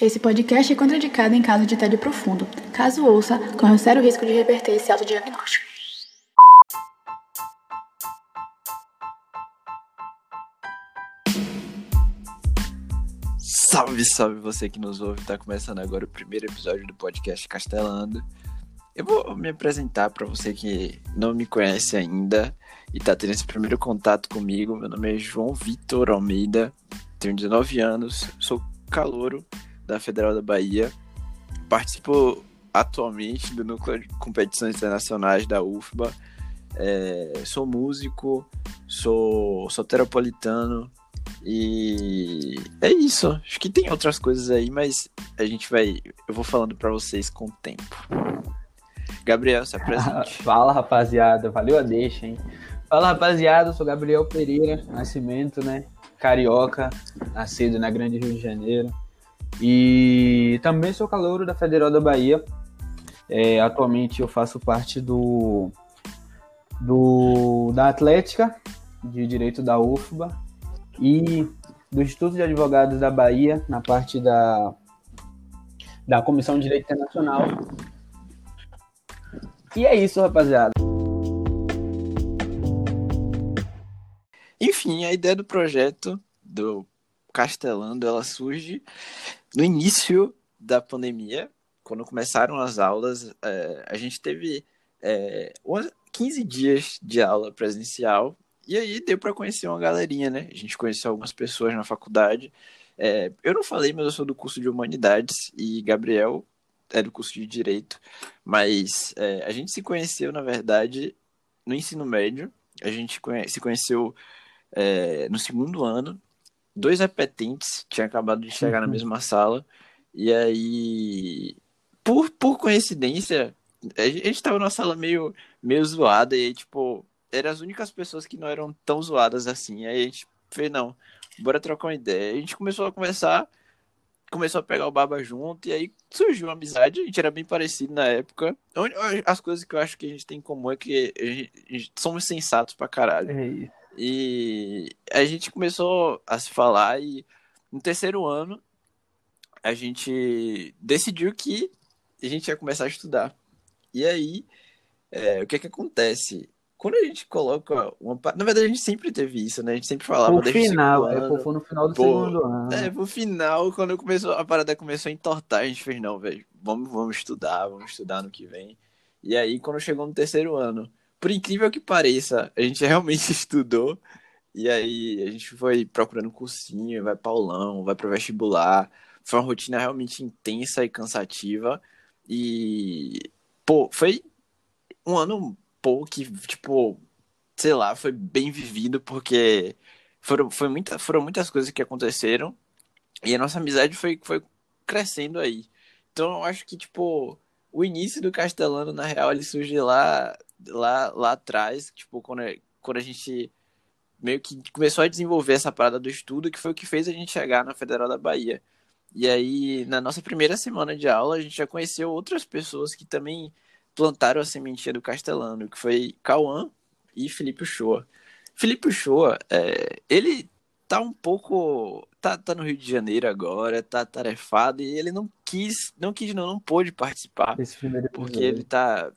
Esse podcast é contraindicado em caso de tédio profundo. Caso ouça, corre um sério risco de reverter esse autodiagnóstico. Salve, salve você que nos ouve. Tá começando agora o primeiro episódio do podcast Castelando. Eu vou me apresentar para você que não me conhece ainda e tá tendo esse primeiro contato comigo. Meu nome é João Vitor Almeida, tenho 19 anos, sou calouro da Federal da Bahia. Participo atualmente do núcleo de competições internacionais da UFBA. É, sou músico, sou soteropolitano e é isso. Acho que tem outras coisas aí, mas a gente vai. Eu vou falando para vocês com o tempo. Gabriel, se apresente. Fala, rapaziada. Valeu a deixa, hein? Fala, rapaziada. Eu sou Gabriel Pereira, nascimento, né? Carioca, nascido na Grande Rio de Janeiro. E também sou calouro da Federal da Bahia. É, atualmente eu faço parte do, do da Atlética de Direito da UFBA e do Instituto de Advogados da Bahia na parte da, da Comissão de Direito Internacional. E é isso, rapaziada. Enfim, a ideia do projeto do Castelando, ela surge no início da pandemia, quando começaram as aulas, é, a gente teve é, 15 dias de aula presencial e aí deu para conhecer uma galerinha, né? A gente conheceu algumas pessoas na faculdade. É, eu não falei, mas eu sou do curso de Humanidades e Gabriel é do curso de Direito. Mas é, a gente se conheceu, na verdade, no ensino médio. A gente conhe se conheceu é, no segundo ano dois repetentes tinham acabado de chegar uhum. na mesma sala. E aí, por, por coincidência, a gente tava numa sala meio, meio zoada. E aí, tipo, eram as únicas pessoas que não eram tão zoadas assim. Aí a gente fez, não, bora trocar uma ideia. A gente começou a conversar, começou a pegar o baba junto. E aí surgiu uma amizade. A gente era bem parecido na época. As coisas que eu acho que a gente tem em comum é que gente somos sensatos pra caralho. É isso. E a gente começou a se falar e no terceiro ano a gente decidiu que a gente ia começar a estudar. E aí, é, o que é que acontece? Quando a gente coloca uma. Na verdade, a gente sempre teve isso, né? A gente sempre falava. No final, é, foi no final do Pô, segundo ano. É, pro final, quando começou, a parada começou a entortar, a gente fez, não, velho, vamos, vamos estudar, vamos estudar no que vem. E aí, quando chegou no terceiro ano, por incrível que pareça, a gente realmente estudou. E aí a gente foi procurando cursinho, vai paulão, vai pro vestibular. Foi uma rotina realmente intensa e cansativa. E, pô, foi um ano, pô, que, tipo, sei lá, foi bem vivido, porque foram, foi muita, foram muitas coisas que aconteceram. E a nossa amizade foi, foi crescendo aí. Então eu acho que, tipo, o início do Castelano, na real, ele surge lá lá, lá atrás, tipo, quando, quando a gente meio que começou a desenvolver essa parada do estudo, que foi o que fez a gente chegar na Federal da Bahia. E aí, na nossa primeira semana de aula, a gente já conheceu outras pessoas que também plantaram a sementinha do Castelano, que foi Cauã e Felipe Shoa. Felipe Shoa, é, ele tá um pouco. Tá, tá no Rio de Janeiro agora, tá tarefado, e ele não quis, não quis, não, não pôde participar. Porque ele tá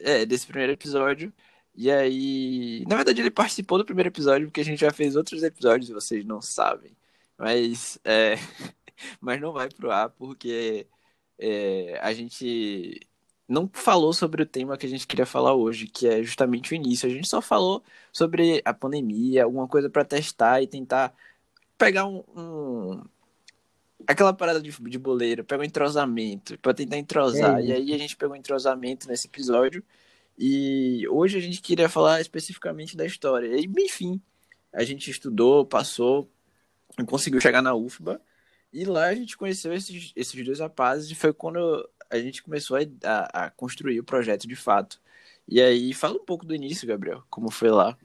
é, desse primeiro episódio. E aí. Na verdade, ele participou do primeiro episódio, porque a gente já fez outros episódios e vocês não sabem. Mas. É... Mas não vai pro ar, porque é, a gente não falou sobre o tema que a gente queria falar hoje, que é justamente o início. A gente só falou sobre a pandemia, alguma coisa para testar e tentar pegar um, um, aquela parada de, de boleiro, pega um entrosamento, para tentar entrosar. É e aí a gente pegou um entrosamento nesse episódio. E hoje a gente queria falar especificamente da história. E, enfim, a gente estudou, passou, conseguiu chegar na UFBA. E lá a gente conheceu esses, esses dois rapazes e foi quando a gente começou a, a, a construir o projeto de fato. E aí, fala um pouco do início, Gabriel, como foi lá.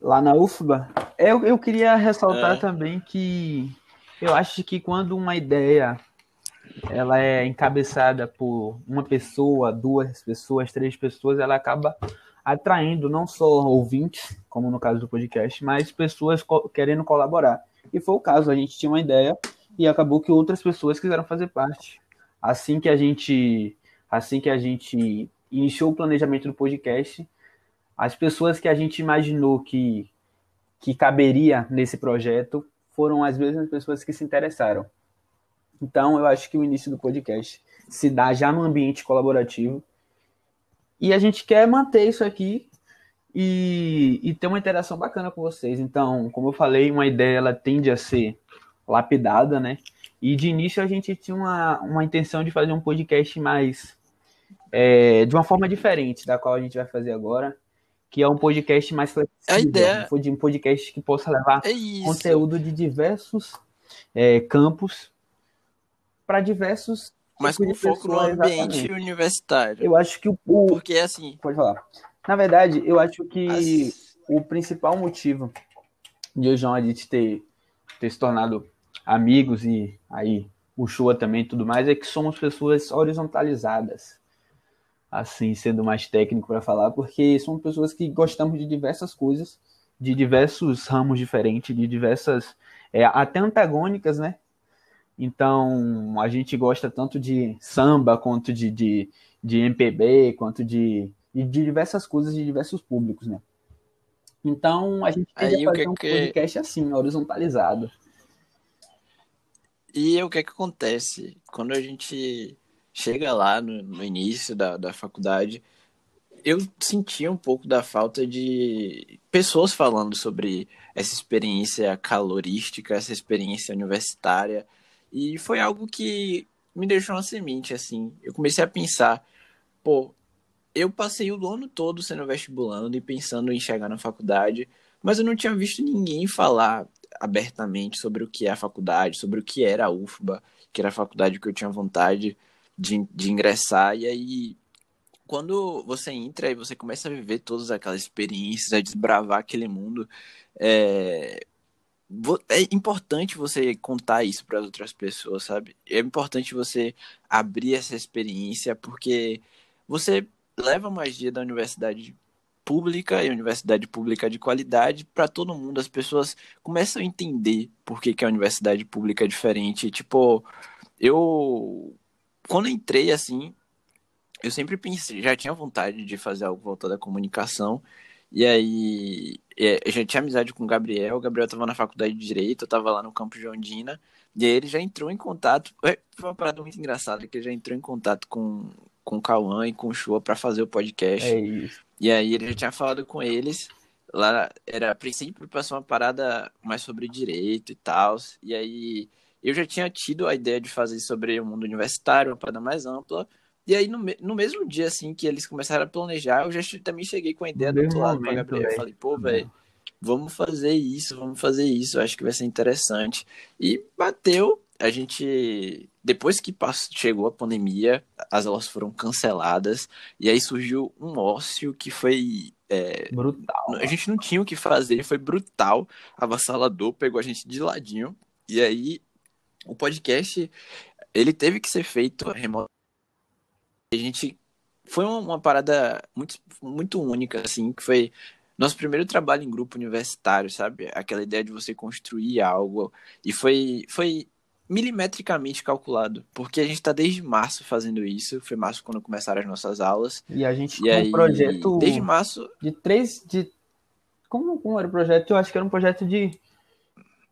Lá na UFBA? Eu, eu queria ressaltar é. também que eu acho que quando uma ideia ela é encabeçada por uma pessoa, duas pessoas, três pessoas, ela acaba atraindo não só ouvintes, como no caso do podcast, mas pessoas querendo colaborar. E foi o caso, a gente tinha uma ideia e acabou que outras pessoas quiseram fazer parte. Assim que a gente, assim que a gente iniciou o planejamento do podcast, as pessoas que a gente imaginou que que caberia nesse projeto foram as mesmas pessoas que se interessaram. Então, eu acho que o início do podcast se dá já no ambiente colaborativo. E a gente quer manter isso aqui e, e ter uma interação bacana com vocês. Então, como eu falei, uma ideia ela tende a ser lapidada, né? E de início a gente tinha uma, uma intenção de fazer um podcast mais é, de uma forma diferente da qual a gente vai fazer agora, que é um podcast mais flexível, a ideia... um podcast que possa levar é conteúdo de diversos é, campos para diversos mas com foco no ambiente exatamente. universitário. Eu acho que o, o, porque assim, pode falar. Na verdade, eu acho que as... o principal motivo de eu e João a gente ter, ter se tornado amigos e aí o Shua também e tudo mais é que somos pessoas horizontalizadas. Assim, sendo mais técnico para falar, porque somos pessoas que gostamos de diversas coisas, de diversos ramos diferentes, de diversas, é, até antagônicas, né? Então, a gente gosta tanto de samba, quanto de, de, de MPB, quanto de, de diversas coisas de diversos públicos, né? Então, a gente tem que um podcast assim, horizontalizado. E o que é que acontece? Quando a gente chega lá no, no início da, da faculdade, eu sentia um pouco da falta de pessoas falando sobre essa experiência calorística, essa experiência universitária. E foi algo que me deixou uma semente, assim. Eu comecei a pensar, pô, eu passei o ano todo sendo vestibulando e pensando em chegar na faculdade, mas eu não tinha visto ninguém falar abertamente sobre o que é a faculdade, sobre o que era a UFBA, que era a faculdade que eu tinha vontade de, de ingressar. E aí, quando você entra e você começa a viver todas aquelas experiências, a desbravar aquele mundo, é, é importante você contar isso para outras pessoas, sabe? É importante você abrir essa experiência, porque você leva magia da universidade pública e universidade pública de qualidade para todo mundo. As pessoas começam a entender por que, que a universidade pública é diferente. Tipo, eu quando entrei assim, eu sempre pensei, já tinha vontade de fazer algo voltado à comunicação. E aí, é, eu já tinha amizade com o Gabriel. O Gabriel estava na faculdade de Direito, eu estava lá no campo de Ondina. E aí ele já entrou em contato. É, foi uma parada muito engraçada, que ele já entrou em contato com, com o Cauã e com o Shua para fazer o podcast. É isso. E aí ele já tinha falado com eles. Lá era a princípio para ser uma parada mais sobre direito e tal. E aí eu já tinha tido a ideia de fazer sobre o mundo universitário, uma parada mais ampla. E aí, no, no mesmo dia, assim, que eles começaram a planejar, eu já também cheguei com a ideia do outro lado pra Gabriel. Eu falei, pô, velho, vamos fazer isso, vamos fazer isso, acho que vai ser interessante. E bateu, a gente, depois que passou, chegou a pandemia, as aulas foram canceladas, e aí surgiu um ócio que foi é, brutal. A gente não tinha o que fazer, foi brutal, avassalador, pegou a gente de ladinho, e aí o podcast ele teve que ser feito remoto. A gente foi uma, uma, parada muito, muito única, assim, que foi nosso primeiro trabalho em grupo universitário, sabe? Aquela ideia de você construir algo. E foi, foi milimetricamente calculado, porque a gente está desde março fazendo isso. Foi março quando começaram as nossas aulas. E a gente e aí, um projeto. Desde março. De três. De... Como, como era o projeto? Eu acho que era um projeto de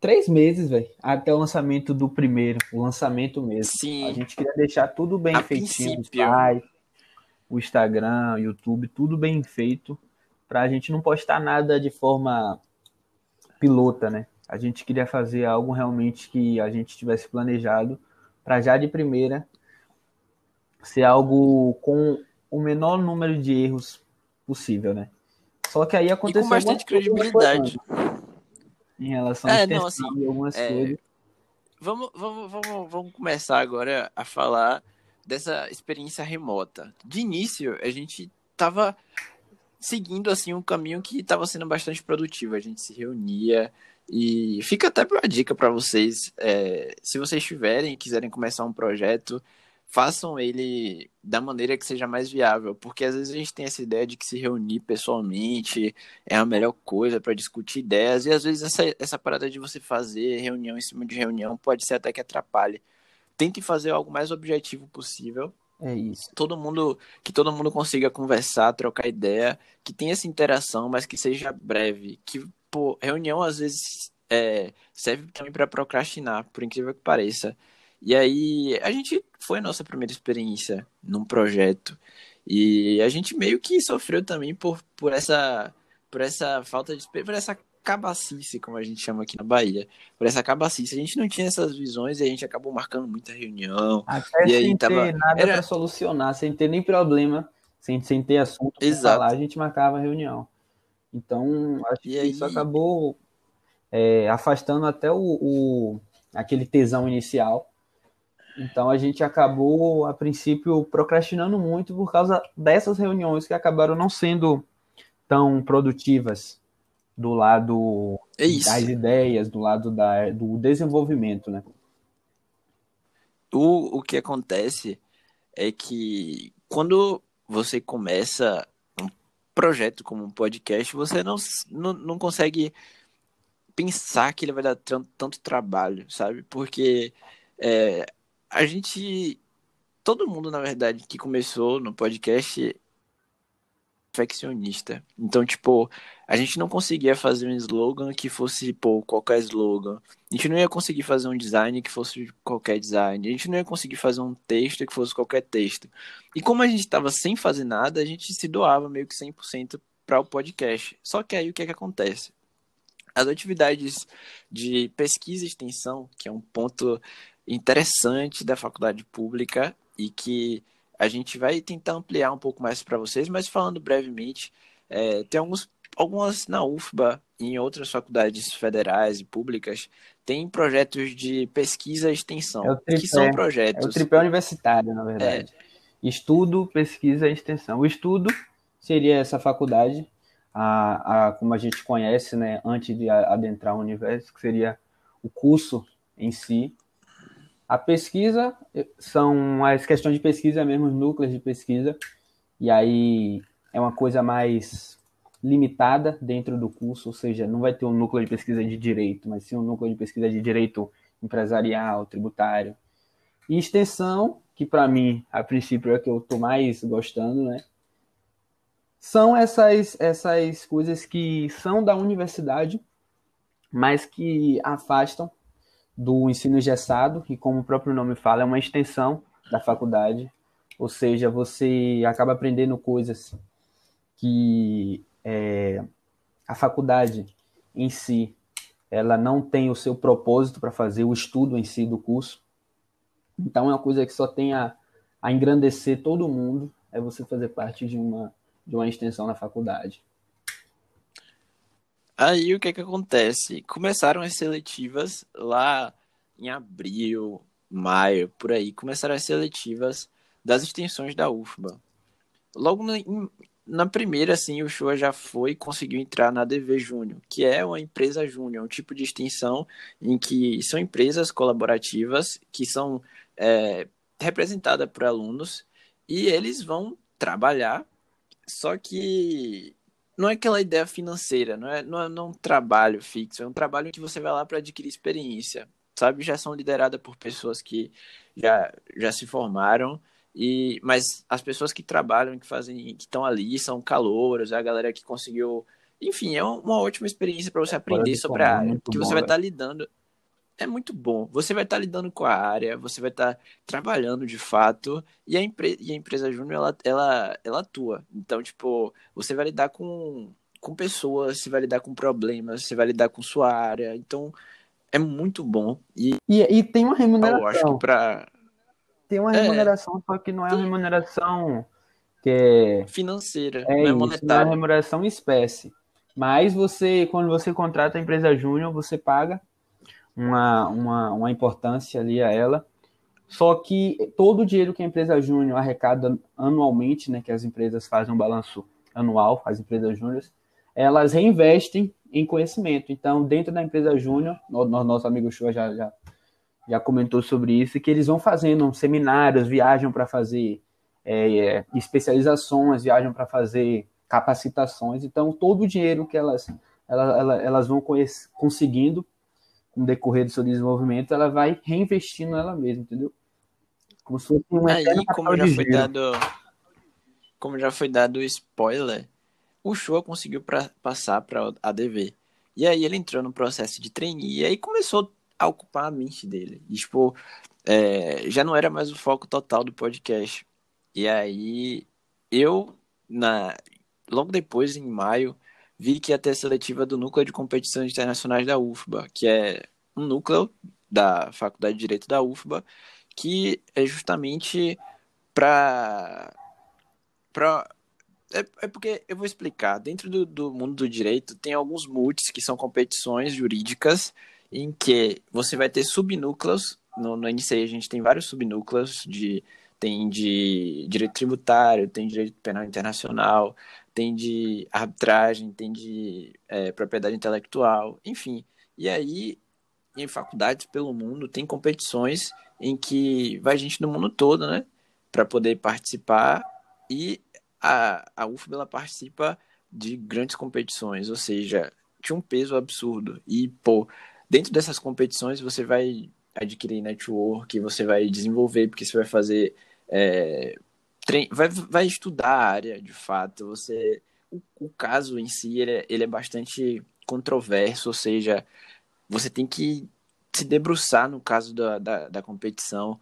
três meses, velho, até o lançamento do primeiro, o lançamento mesmo. Sim. A gente queria deixar tudo bem a feitinho, o site, o Instagram, o YouTube, tudo bem feito, pra gente não postar nada de forma pilota, né? A gente queria fazer algo realmente que a gente tivesse planejado para já de primeira ser algo com o menor número de erros possível, né? Só que aí aconteceu e com bastante credibilidade em relação É, a não, assim, algumas é, coisas. Vamos, vamos, vamos, vamos começar agora a falar dessa experiência remota. De início, a gente estava seguindo assim um caminho que estava sendo bastante produtivo. A gente se reunia e fica até uma dica para vocês, é, se vocês tiverem quiserem começar um projeto, façam ele da maneira que seja mais viável, porque às vezes a gente tem essa ideia de que se reunir pessoalmente é a melhor coisa para discutir ideias, e às vezes essa, essa parada de você fazer reunião em cima de reunião pode ser até que atrapalhe. Tente fazer algo mais objetivo possível. É isso. Todo mundo, que todo mundo consiga conversar, trocar ideia, que tenha essa interação, mas que seja breve. Que, pô, reunião às vezes é, serve também para procrastinar, por incrível que pareça. E aí, a gente foi a nossa primeira experiência num projeto. E a gente meio que sofreu também por, por essa por essa falta de por essa cabacice, como a gente chama aqui na Bahia. Por essa cabacice. A gente não tinha essas visões e a gente acabou marcando muita reunião. Até e sem aí ter tava nada era para solucionar, sem ter nem problema, sem, sem ter assunto para falar, a gente marcava a reunião. Então, acho E que aí- isso acabou é, afastando até o, o- aquele tesão inicial. Então, a gente acabou, a princípio, procrastinando muito por causa dessas reuniões que acabaram não sendo tão produtivas do lado é das ideias, do lado da, do desenvolvimento, né? O, o que acontece é que quando você começa um projeto como um podcast, você não, não, não consegue pensar que ele vai dar tran- tanto trabalho, sabe? Porque é, a gente. Todo mundo, na verdade, que começou no podcast é perfeccionista. Então, tipo, a gente não conseguia fazer um slogan que fosse, pô, qualquer slogan. A gente não ia conseguir fazer um design que fosse qualquer design. A gente não ia conseguir fazer um texto que fosse qualquer texto. E como a gente estava sem fazer nada, a gente se doava meio que 100% para o podcast. Só que aí o que é que acontece? As atividades de pesquisa e extensão, que é um ponto interessante da faculdade pública e que a gente vai tentar ampliar um pouco mais para vocês, mas falando brevemente, é, tem alguns, algumas na UFBA e em outras faculdades federais e públicas, tem projetos de pesquisa e extensão, É tripé, que são É o projetos. tripé universitário, na verdade. Estudo, pesquisa e extensão. O estudo seria essa faculdade, a, a, como a gente conhece, né, antes de adentrar o universo, que seria o curso em si. A pesquisa são as questões de pesquisa mesmo, os núcleos de pesquisa, e aí é uma coisa mais limitada dentro do curso, ou seja, não vai ter um núcleo de pesquisa de direito, mas sim um núcleo de pesquisa de direito empresarial, tributário. E extensão, que para mim, a princípio, é a que eu estou mais gostando, né? São essas, essas coisas que são da universidade, mas que afastam do ensino engessado, que, como o próprio nome fala, é uma extensão da faculdade. Ou seja, você acaba aprendendo coisas que é, a faculdade em si ela não tem o seu propósito para fazer o estudo em si do curso. Então é uma coisa que só tem a, a engrandecer todo mundo, é você fazer parte de uma, de uma extensão na faculdade. Aí o que é que acontece? Começaram as seletivas lá em abril, maio, por aí. Começaram as seletivas das extensões da UFBA. Logo na, na primeira, assim, o Shoa já foi e conseguiu entrar na DV Júnior, que é uma empresa júnior, um tipo de extensão em que são empresas colaborativas que são é, representadas por alunos e eles vão trabalhar, só que não é aquela ideia financeira, não é, não é, não é um trabalho fixo, é um trabalho em que você vai lá para adquirir experiência, sabe? Já são lideradas por pessoas que já, já se formaram, e mas as pessoas que trabalham, que fazem, que estão ali, são calouros, é a galera que conseguiu. Enfim, é uma ótima experiência para você aprender do sobre a área, bom, você vai estar lidando. É muito bom. Você vai estar lidando com a área, você vai estar trabalhando de fato, e a, empre e a empresa júnior ela, ela, ela atua. Então, tipo, você vai lidar com, com pessoas, você vai lidar com problemas, você vai lidar com sua área. Então, é muito bom. E E, e tem uma eu acho remuneração. que pra Tem uma É. remuneração, só que não é uma remuneração que é, financeira, é não é isso, não é monetária. remuneração em espécie. Mas você, quando você contrata a empresa júnior, você paga uma, uma, uma importância ali a ela. Só que todo o dinheiro que a empresa júnior arrecada anualmente, né, que as empresas fazem um balanço anual, as empresas júniores, elas reinvestem em conhecimento. Então, dentro da empresa júnior, no- no- nosso amigo Chua já, já, já comentou sobre isso, que eles vão fazendo seminários, viajam para fazer é, especializações, viajam para fazer capacitações. Então, todo o dinheiro que elas, elas, elas vão conseguindo com o decorrer do seu desenvolvimento, ela vai reinvestindo nela mesma, entendeu? Como se fosse um Aí, como já foi dado, como já foi dado o spoiler, o Show conseguiu pra, passar para a ADV. E aí ele entrou no processo de trainee e aí começou a ocupar a mente dele. E, tipo, é, já não era mais o foco total do podcast. E aí eu, na, logo depois, em maio, vi que ia ter a seletiva do Núcleo de Competições Internacionais da UFBA, que é um núcleo da Faculdade de Direito da UFBA, que é justamente para. Pra... É, é, porque eu vou explicar. Dentro do, do mundo do direito, tem alguns MUTs, que são competições jurídicas, em que você vai ter subnúcleos. No, no NCI a gente tem vários subnúcleos de tem de direito tributário, tem direito penal internacional, tem de arbitragem, tem de é, propriedade intelectual, enfim. E aí, em faculdades pelo mundo, tem competições em que vai gente do mundo todo, né, para poder participar e a, a UFBA ela participa de grandes competições, ou seja, tinha um peso absurdo. E, pô, dentro dessas competições você vai adquirir network, você vai desenvolver, porque você vai fazer é, vai, vai estudar a área de fato. Você, o, o caso em si ele é, ele é bastante controverso, ou seja, você tem que se debruçar no caso da, da, da competição.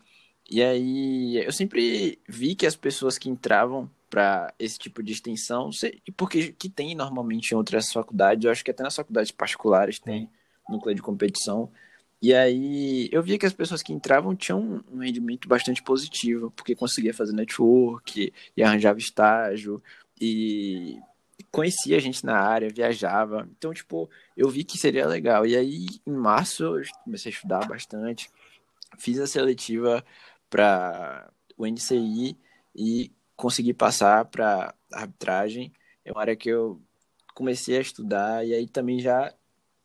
E aí eu sempre vi que as pessoas que entravam para esse tipo de extensão, porque que tem normalmente em outras faculdades, eu acho que até nas faculdades particulares tem núcleo de competição, e aí eu via que as pessoas que entravam tinham um rendimento bastante positivo, porque conseguia fazer network, e arranjava estágio, e conhecia gente na área, viajava. Então, tipo, eu vi que seria legal. E aí, em março, eu comecei a estudar bastante, fiz a seletiva para o NCI e consegui passar para arbitragem. É uma área que eu comecei a estudar, e aí também já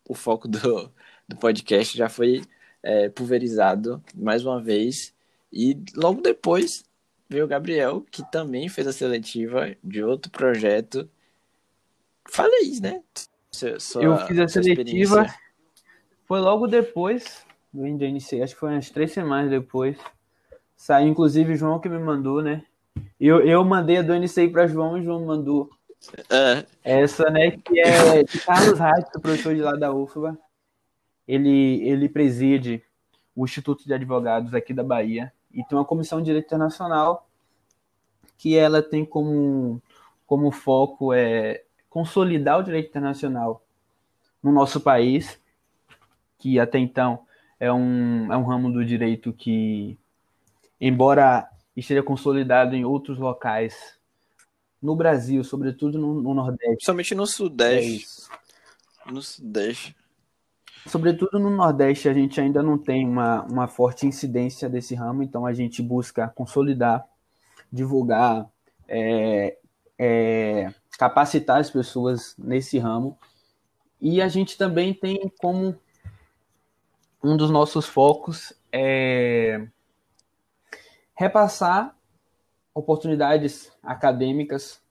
o foco do do podcast já foi é, pulverizado mais uma vez. E logo depois veio o Gabriel, que também fez a seletiva de outro projeto. Falei, né? Sua, eu fiz a seletiva. Foi logo depois do NC, acho que foi umas três semanas depois. Saiu, inclusive, o João que me mandou, né? Eu, eu mandei a do NCI para João e o João mandou. Uh. Essa, né, que é de Carlos Reis, professor de lá da UFBA ele, ele preside o Instituto de Advogados aqui da Bahia e tem uma comissão de direito internacional que ela tem como, como foco é consolidar o direito internacional no nosso país, que até então é um, é um ramo do direito que, embora esteja consolidado em outros locais no Brasil, sobretudo no, no Nordeste. Somente no Sudeste. É no Sudeste. Sobretudo no Nordeste, a gente ainda não tem uma, uma forte incidência desse ramo, então a gente busca consolidar, divulgar, é, é, capacitar as pessoas nesse ramo. E a gente também tem como um dos nossos focos é repassar oportunidades acadêmicas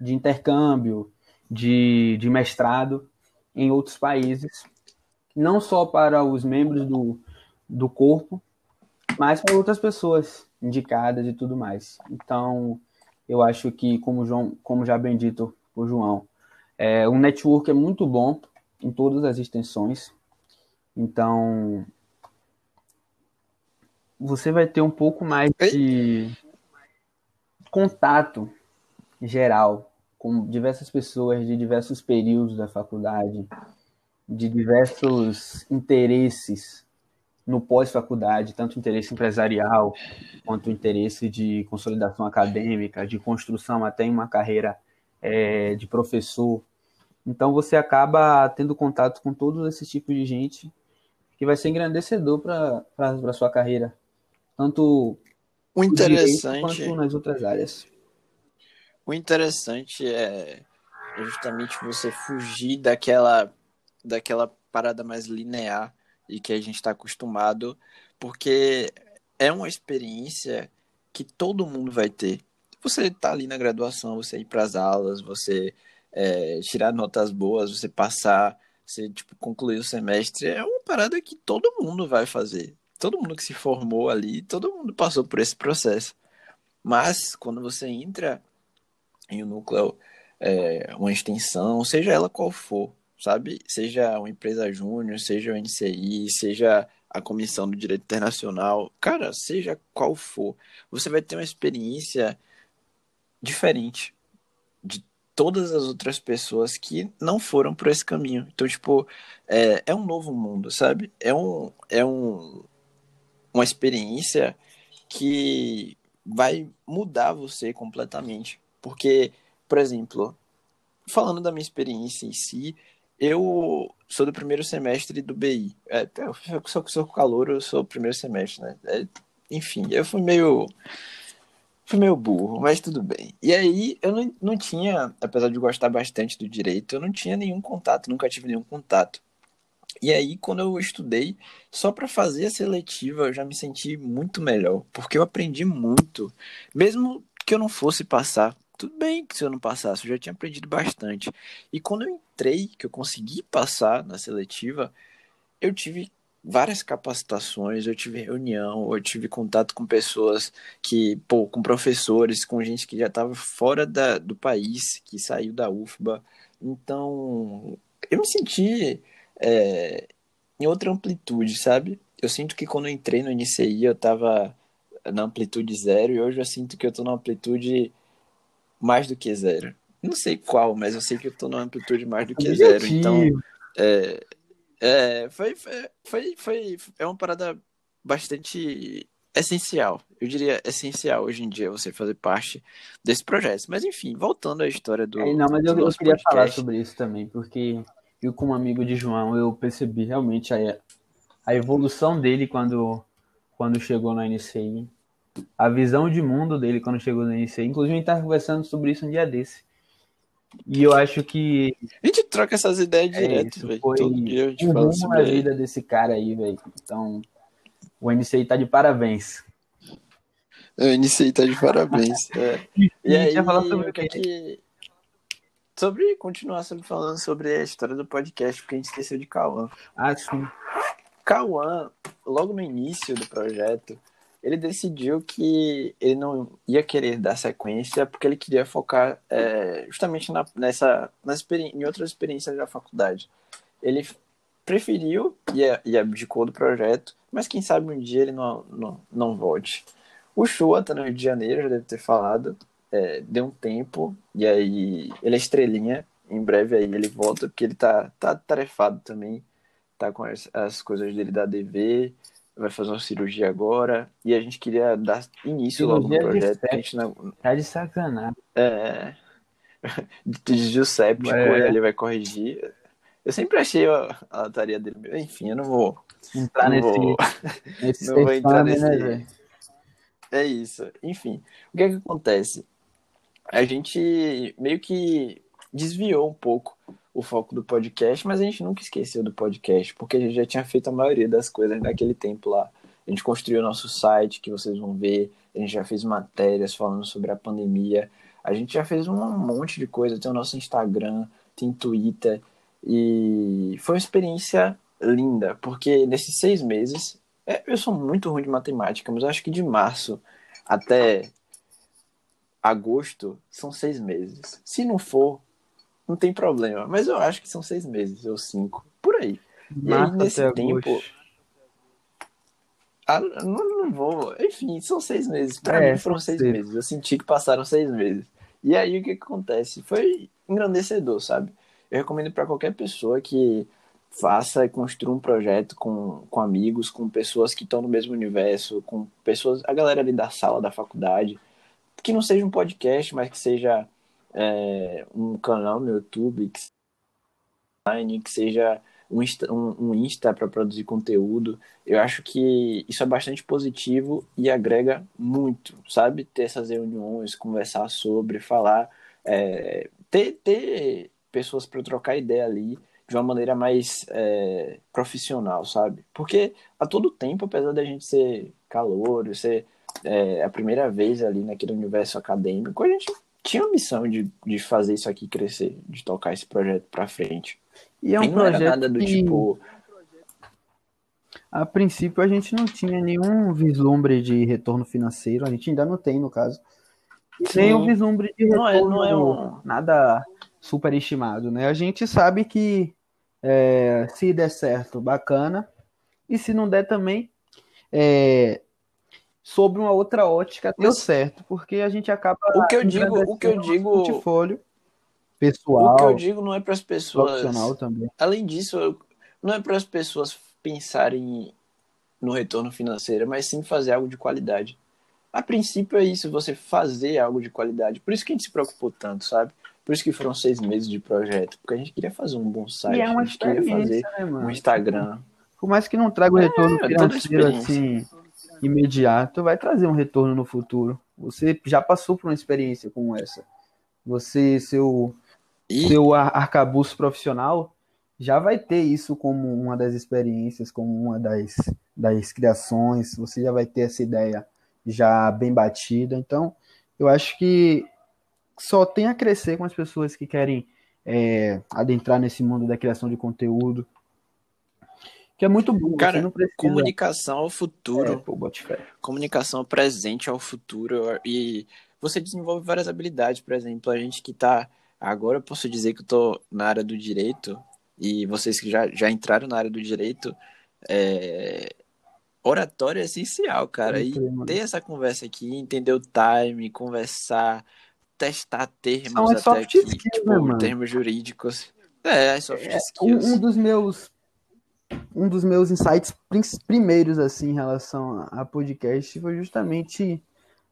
de intercâmbio, de, de mestrado em outros países não só para os membros do, do corpo, mas para outras pessoas indicadas e tudo mais. Então, eu acho que, como, João, como já bem dito por João, é, o network é muito bom em todas as extensões. Então, você vai ter um pouco mais de contato geral com diversas pessoas de diversos períodos da faculdade, de diversos interesses no pós-faculdade, tanto interesse empresarial quanto interesse de consolidação acadêmica, de construção até em uma carreira é, de professor. Então você acaba tendo contato com todos esses tipos de gente que vai ser engrandecedor para a sua carreira, tanto o interessante quanto nas outras áreas. O interessante é justamente você fugir daquela daquela parada mais linear e que a gente está acostumado, porque é uma experiência que todo mundo vai ter. Você tá ali na graduação, você ir para as aulas, você é, tirar notas boas, você passar, você tipo concluir o semestre, é uma parada que todo mundo vai fazer. Todo mundo que se formou ali, todo mundo passou por esse processo. Mas quando você entra em um núcleo, é, uma extensão, seja ela qual for, sabe? Seja uma empresa júnior, seja o NCI, seja a Comissão do Direito Internacional, cara, seja qual for, você vai ter uma experiência diferente de todas as outras pessoas que não foram por esse caminho. Então, tipo, é, é um novo mundo, sabe? É, um, é um, uma experiência que vai mudar você completamente. Porque, por exemplo, falando da minha experiência em si, eu sou do primeiro semestre do BI. É, eu sou, sou calor, eu sou o primeiro semestre, né? É, enfim, eu fui meio. Fui meio burro, mas tudo bem. E aí, eu não, não tinha, apesar de gostar bastante do direito, eu não tinha nenhum contato, nunca tive nenhum contato. E aí, quando eu estudei, só para fazer a seletiva, eu já me senti muito melhor, porque eu aprendi muito, mesmo que eu não fosse passar. Tudo bem que se eu não passasse, eu já tinha aprendido bastante. E quando eu entrei, que eu consegui passar na seletiva, eu tive várias capacitações, eu tive reunião, eu tive contato com pessoas que, pô, com professores, com gente que já estava fora da, do país, que saiu da UFBA. Então, eu me senti é, em outra amplitude, sabe? Eu sinto que quando eu entrei no NCI eu tava na amplitude zero e hoje eu sinto que eu tô na amplitude mais do que zero. Não sei qual, mas eu sei que eu tô numa amplitude mais do que zero. Então, é, é, foi, foi, foi, foi, é uma parada bastante essencial. Eu diria essencial hoje em dia você fazer parte desse projeto. Mas enfim, voltando à história do. É, não, mas eu, eu queria podcast. falar sobre isso também, porque eu, como amigo de João, eu percebi realmente a, a evolução dele quando, quando chegou na NCI. A visão de mundo dele quando chegou na NCI. Inclusive, a gente estava conversando sobre isso um dia desse. E eu acho que. A gente troca essas ideias é direto, velho. Todo dia a gente um fala sobre a vida desse cara aí, velho. Então, o NCI tá de parabéns. O NCI tá de parabéns. é. E aí, falar sobre o que, que Sobre continuar sobre, falando sobre a história do podcast, porque a gente esqueceu de Cauã. Ah, sim. Cauã, logo no início do projeto, ele decidiu que ele não ia querer dar sequência porque ele queria focar é, justamente na, nessa na em outras experiências da faculdade. Ele preferiu e, e abdicou do projeto, mas quem sabe um dia ele não, não, não volte. O Shua tá no Rio de Janeiro, já deve ter falado é, deu um tempo, e aí ele é estrelinha, em breve aí ele volta, porque ele tá, tá tarefado também, tá com as, as coisas dele da DV, vai fazer uma cirurgia agora, e a gente queria dar início cirurgia logo no projeto. a gente não... Tá de sacanagem. É, desvio séptico, é. ele vai corrigir. Eu sempre achei a, a tarefa dele, enfim, eu não vou... Entrar não nesse, vou, nesse não vou entrar nesse... Né, é isso. Enfim, o que é que acontece? a gente meio que desviou um pouco o foco do podcast, mas a gente nunca esqueceu do podcast, porque a gente já tinha feito a maioria das coisas naquele tempo lá. A gente construiu o nosso site, que vocês vão ver, a gente já fez matérias falando sobre a pandemia, a gente já fez um monte de coisa, tem o nosso Instagram, tem Twitter, e foi uma experiência linda, porque nesses seis meses, é, eu sou muito ruim de matemática, mas acho que de março até agosto são seis meses. Se não for, não tem problema. Mas eu acho que são seis meses, ou cinco, por aí. E aí, nesse tempo. Ah, não, não, vou. Enfim, são seis meses. Pra é, mim foram seis ser. meses. Eu senti que passaram seis meses. E aí o que, que acontece? Foi engrandecedor, sabe? Eu recomendo para qualquer pessoa que faça e construa um projeto com, com amigos, com pessoas que estão no mesmo universo, com pessoas, a galera ali da sala da faculdade, que não seja um podcast, mas que seja é, um canal no YouTube, que que seja um Insta, um, um Insta para produzir conteúdo. Eu acho que isso é bastante positivo e agrega muito, sabe? Ter essas reuniões, conversar sobre, falar, é, ter, ter pessoas para trocar ideia ali de uma maneira mais é, profissional, sabe? Porque a todo tempo, apesar da gente ser calor, ser é, a primeira vez ali naquele universo acadêmico, a gente tinha a missão de, de fazer isso aqui crescer, de tocar esse projeto para frente. E é um não era projeto nada do que, tipo, a princípio, a gente não tinha nenhum vislumbre de retorno financeiro, a gente ainda não tem, no caso. Sim. nem um vislumbre de Não é- retorno, não é um- nada superestimado, né? A gente sabe que é, se der certo, bacana, e se não der também, é, sobre uma outra ótica, deu certo, porque a gente acaba o que eu digo, o que eu o digo, portfólio o pessoal, que eu digo não é para as pessoas. Além disso, não é para as pessoas pensarem no retorno financeiro, mas sim fazer algo de qualidade. A princípio é isso, você fazer algo de qualidade. Por isso que a gente se preocupou tanto, sabe? Por isso que foram seis meses de projeto, porque a gente queria fazer um bom site, E é a gente queria fazer né, um Instagram. Por mais que não traga o retorno É, financeiro assim imediato, vai trazer um retorno no futuro. Você já passou por uma experiência como essa. Você, seu, E seu ar- arcabouço profissional, já vai ter isso como uma das experiências, como uma das, das criações. Você já vai ter essa ideia já bem batida. Então, eu acho que só tem a crescer com as pessoas que querem é, adentrar nesse mundo da criação de conteúdo. Que é muito bom. Cara, precisa. comunicação ao É, futuro. pô, bote fé. comunicação presente ao futuro e você desenvolve várias habilidades, por exemplo, a gente que tá agora eu posso dizer que eu tô na área do direito e vocês que já, já entraram na área do direito, é... oratório é essencial, cara, e Pode crer, mano. ter essa conversa aqui, entender o time, conversar, testar termos São até aqui, skills, tipo, né, termos jurídicos. É, soft É, skills. um, um dos meus um dos meus insights primeiros assim em relação a, podcast foi justamente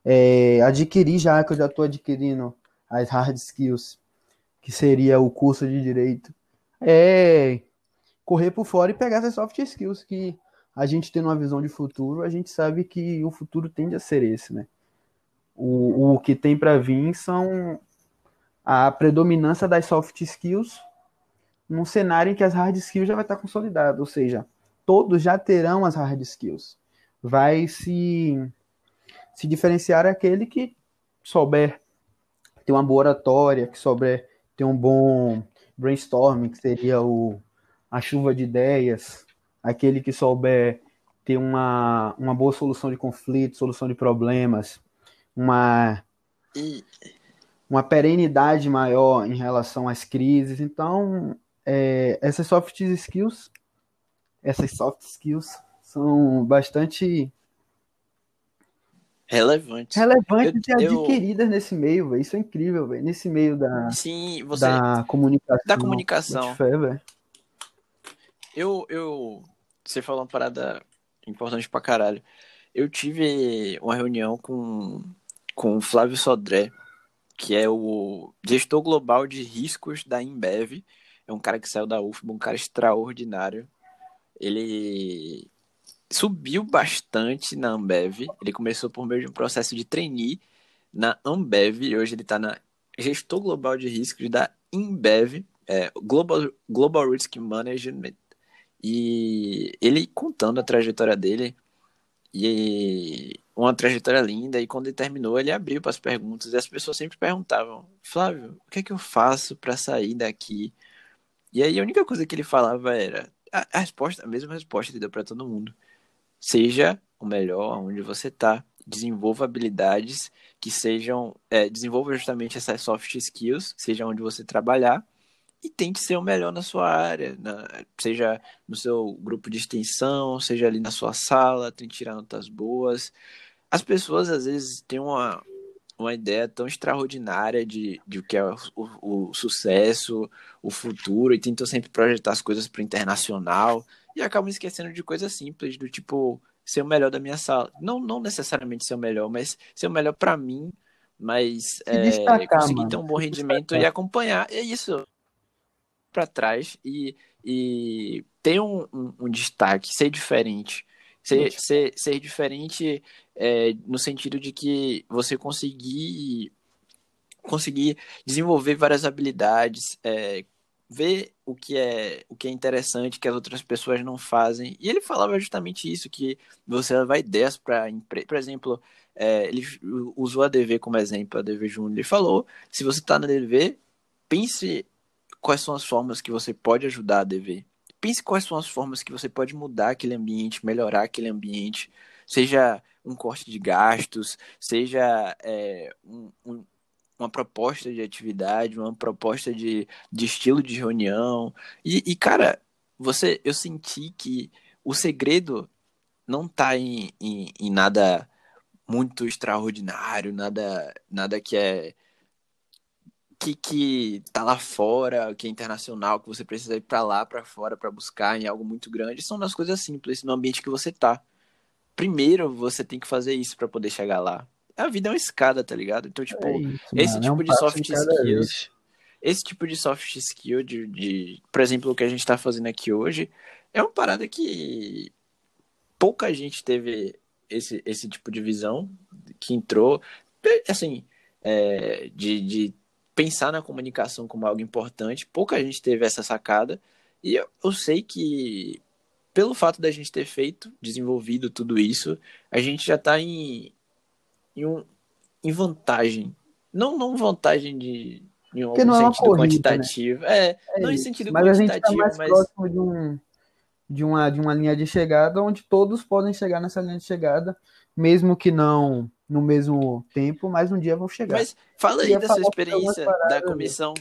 é, adquirir já que eu já estou adquirindo as hard skills que seria o curso de direito é correr por fora e pegar essas soft skills que a gente tendo uma visão de futuro a gente sabe que o futuro tende a ser esse né? O, o que tem para vir são a predominância das soft skills num cenário em que as hard skills já vai estar consolidado, ou seja, todos já terão as hard skills. Vai se se diferenciar aquele que souber ter uma boa oratória, que souber ter um bom brainstorming, que seria o a chuva de ideias, aquele que souber ter uma, uma boa solução de conflitos, solução de problemas, uma uma perenidade maior em relação às crises. Então, é, essas soft skills, essas soft skills são bastante relevante. relevantes Eu- e eu- adquiridas nesse meio, velho. Isso é incrível, velho. Nesse meio da, Sim, você da comunicação. da comunicação. Fé. Eu, eu, você falou uma parada importante pra caralho. Eu tive uma reunião com, com o Flávio Sodré, que é o gestor global de riscos da Embev. É um cara que saiu da UFBA, um cara extraordinário. Ele subiu bastante na Ambev. Ele começou por meio de um processo de trainee na Ambev e hoje ele está na gestor global de riscos da Embev, é, Global, Global Risk Management. E ele contando a trajetória dele, e uma trajetória linda, e quando ele terminou, ele abriu para as perguntas, e as pessoas sempre perguntavam, Flávio, o que é que eu faço para sair daqui? E aí a única coisa que ele falava era, a, a resposta, a mesma resposta que deu para todo mundo. Seja o melhor onde você está, desenvolva habilidades que sejam, é, desenvolva justamente essas soft skills, seja onde você trabalhar, e tente ser o melhor na sua área, na- seja no seu grupo de extensão, seja ali na sua sala, tente tirar notas boas. As pessoas às vezes têm uma, uma ideia tão extraordinária de, de o que é o, o- o sucesso, o futuro, e tentam sempre projetar as coisas para o internacional, e acabam esquecendo de coisas simples, do tipo ser o melhor da minha sala. Não, não necessariamente ser o melhor, mas ser o melhor para mim, mas é, destacar, conseguir mano. ter um bom rendimento e acompanhar. É isso para trás e, e ter um, um, um destaque, ser diferente. Ser, ser, ser diferente é, no sentido de que você conseguir conseguir desenvolver várias habilidades, é, ver o que é o que é interessante que as outras pessoas não fazem. E ele falava justamente isso, que você levar ideias para empresa. Por exemplo, é, ele usou a DV como exemplo, a DV Júnior. Ele falou: se você está na DV, pense quais são as formas que você pode ajudar a DV. Pense quais são as formas que você pode mudar aquele ambiente, melhorar aquele ambiente, seja um corte de gastos, seja é, um, um, uma proposta de atividade, uma proposta de, de estilo de reunião. E, e, cara, você, eu senti que o segredo não tá em, em, em nada muito extraordinário, nada, nada que é que, que tá lá fora, que é internacional, que você precisa ir para lá, para fora, para buscar em algo muito grande, são das coisas simples no ambiente que você tá. Primeiro você tem que fazer isso para poder chegar lá. A vida é uma escada, tá ligado? Então, tipo, é isso, esse mano, tipo é um de soft skills, esse tipo de soft skill de, de, por exemplo, o que a gente tá fazendo aqui hoje, é uma parada que pouca gente teve esse, esse tipo de visão, que entrou, assim, é, de, de pensar na comunicação como algo importante. Pouca gente teve essa sacada. E eu, eu sei que, pelo fato da gente ter feito, desenvolvido tudo isso, a gente já está em, em, um, em vantagem. Não, não vantagem de, em algum não é sentido corrida, né? quantitativo. Né? É, é, não isso. em sentido mas quantitativo, a gente tá mais mas... próximo de, um, de, uma, de uma linha de chegada onde todos podem chegar nessa linha de chegada, mesmo que não no mesmo tempo, mas um dia vão chegar. Mas fala aí dessa experiência da comissão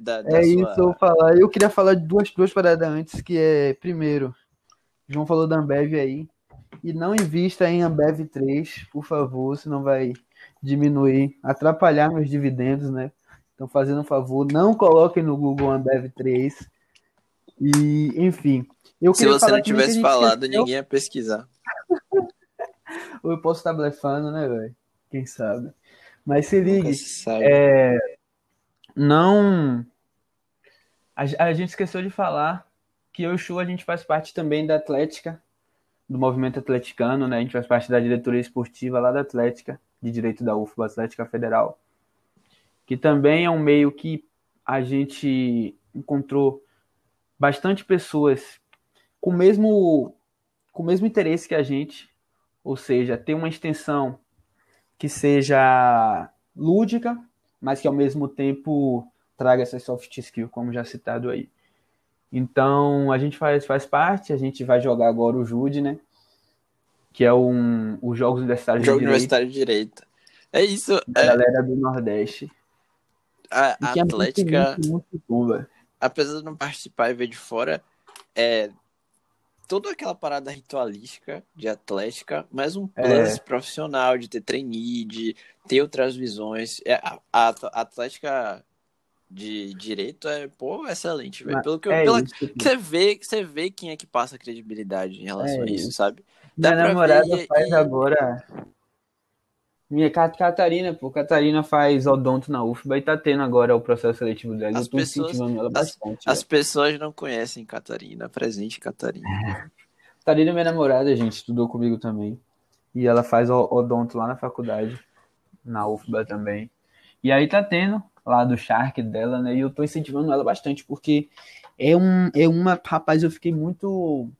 da, da É sua... isso, eu vou falar. Eu queria falar de duas, duas paradas antes, que é, primeiro, João falou da Ambev aí, e não invista em Ambev 3, por favor, senão vai diminuir, atrapalhar meus dividendos, né? Então, fazendo um favor, não coloquem no Google Ambev 3. E, enfim. Se você não tivesse falado, ninguém ia pesquisar. Ou eu posso estar blefando, né, velho? Quem sabe? Mas se ligue, é, não. A, a, gente esqueceu de falar que eu e o Chu, a gente faz parte também da Atlética, do movimento atleticano, né? A gente faz parte da diretoria esportiva lá da Atlética, de direito da UFBA Atlética Federal, que também é um meio que a gente encontrou bastante pessoas com o mesmo, com o mesmo interesse que a gente, ou seja, ter uma extensão que seja lúdica, mas que ao mesmo tempo traga essas soft skills, como já citado aí. Então, a gente faz, faz parte, a gente vai jogar agora o Jude, né? Que é um, os Jogos Universitários Jogo de Direito. Universitário de Direito. É isso. A é... galera do Nordeste. A, a Atlética, muito, muito, muito apesar de não participar e ver de fora, é, toda aquela parada ritualística de atlética, mas um plus é. profissional de ter trainee, de ter outras visões. É, a, a, a atlética de direito é, pô, excelente, velho. Pelo que eu, é pela, você vê, você vê quem é que passa credibilidade em relação é a isso, sabe? Dá Minha namorada ver, faz e... agora minha Catarina, pô, Catarina faz odonto na UFBA e tá tendo agora o processo seletivo dela. As eu tô pessoas, incentivando ela bastante. As, as pessoas não conhecem Catarina, presente Catarina. Catarina é minha namorada, gente, estudou comigo também. E ela faz odonto lá na faculdade, na UFBA também. E aí tá tendo lá do Shark dela, né? E eu tô incentivando ela bastante, porque é, um, é uma. Rapaz, eu fiquei muito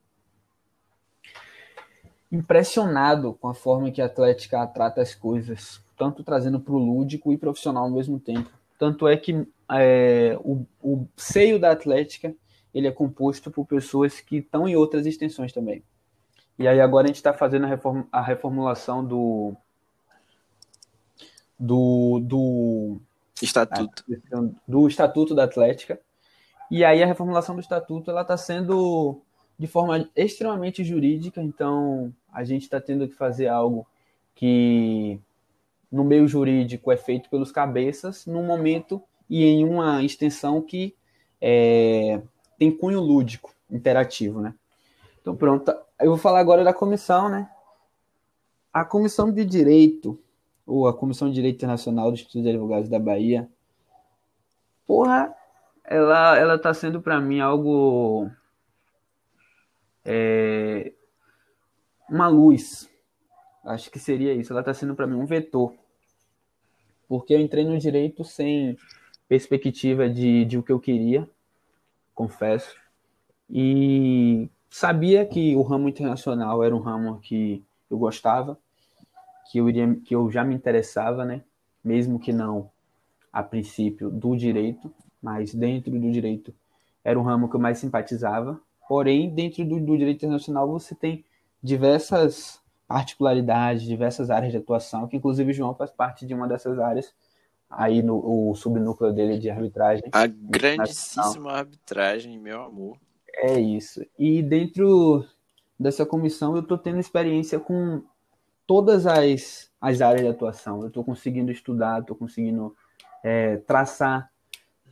impressionado com a forma que a Atlética trata as coisas, tanto trazendo para o lúdico e profissional ao mesmo tempo. Tanto é que é, o, o seio da Atlética ele é composto por pessoas que estão em outras extensões também. E aí agora a gente está fazendo a, reform, a reformulação do do, do estatuto do estatuto da Atlética. E aí a reformulação do estatuto ela está sendo de forma extremamente jurídica, então a gente está tendo que fazer algo que no meio jurídico é feito pelos cabeças, num momento e em uma extensão que é, tem cunho lúdico, interativo, né? Então pronto, eu vou falar agora da comissão, né? A Comissão de Direito, ou a Comissão de Direito Internacional do Instituto de Advogados da Bahia, porra, ela, ela tá sendo para mim algo é, uma luz. Acho que seria isso. Ela está sendo para mim um vetor. Porque eu entrei no direito sem perspectiva de, de o que eu queria. confesso. E sabia que o ramo internacional era um ramo que eu gostava, que eu iria, que eu já me interessava, né? Mesmo que não a princípio do direito, mas dentro do direito era um ramo que eu mais simpatizava. Porém, dentro do, do direito internacional você tem diversas particularidades, diversas áreas de atuação, que inclusive o João faz parte de uma dessas áreas, aí no o subnúcleo dele de arbitragem. A grandíssima arbitragem, meu amor. É isso. E dentro dessa comissão eu estou tendo experiência com todas as, as áreas de atuação. Eu estou conseguindo estudar, estou conseguindo é, traçar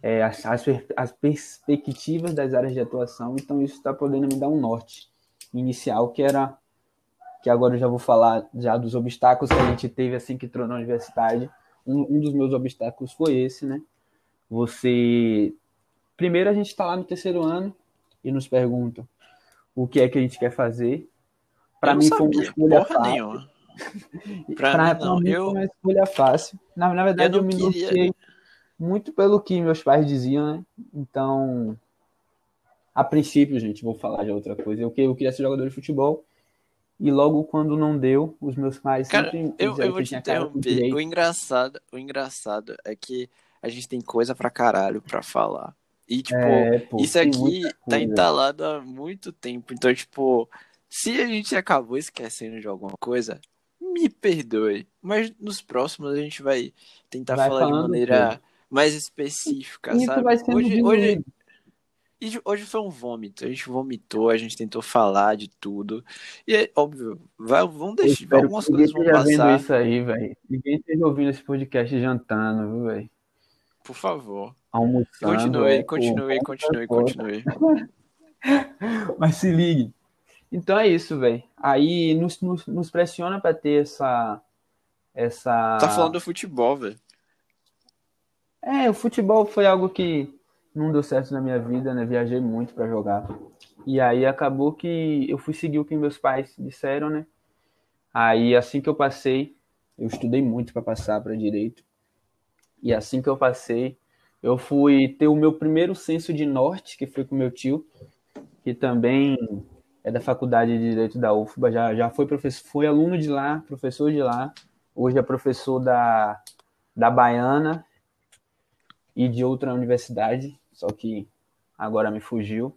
é, as, as, as, perspectivas das áreas de atuação. Então isso está podendo me dar um norte inicial, que era que agora eu já vou falar já dos obstáculos que a gente teve assim que entrou na universidade. Um, um dos meus obstáculos foi esse, né? Você primeiro a gente está lá no terceiro ano e nos perguntam o que é que a gente quer fazer. Para mim foi uma escolha fácil. Nenhuma. Pra, pra, não. Mim eu... foi uma escolha fácil. Na, na verdade, eu, eu me queria... muito pelo que meus pais diziam, né? Então, a princípio, gente, vou falar de outra coisa. Eu, eu queria ser jogador de futebol. E logo quando não deu, os meus pais Cara, sempre eu, eu vou te interromper. O engraçado, o engraçado é que a gente tem coisa pra caralho pra falar. E, tipo, é, pô, isso aqui tá entalado há muito tempo. Então, tipo, se a gente acabou esquecendo de alguma coisa, me perdoe. Mas nos próximos a gente vai tentar vai falar de maneira tudo. mais específica, isso sabe? hoje, hoje, hoje foi um vômito. A gente vomitou, a gente tentou falar de tudo. E é óbvio, vai, vamos deixar. Algumas coisas vão passar. Isso aí, velho. Ninguém esteja ouvindo esse podcast jantando, viu, velho? Por favor. Almoçando. Continue, continue, continue, continue. Mas se ligue. Então é isso, velho. Aí nos, nos, nos pressiona para ter essa. essa. Tá falando do futebol, velho. É, o futebol foi algo que não deu certo na minha vida, né? Viajei muito para jogar. E aí acabou que eu fui seguir o que meus pais disseram, né? Aí assim que eu passei, eu estudei muito para passar para direito. E assim que eu passei, eu fui ter o meu primeiro senso de norte, que foi com meu tio, que também é da Faculdade de Direito da UFBA, já, já foi professor, foi aluno de lá, professor de lá, hoje é professor da, da Baiana e de outra universidade, só que agora me fugiu.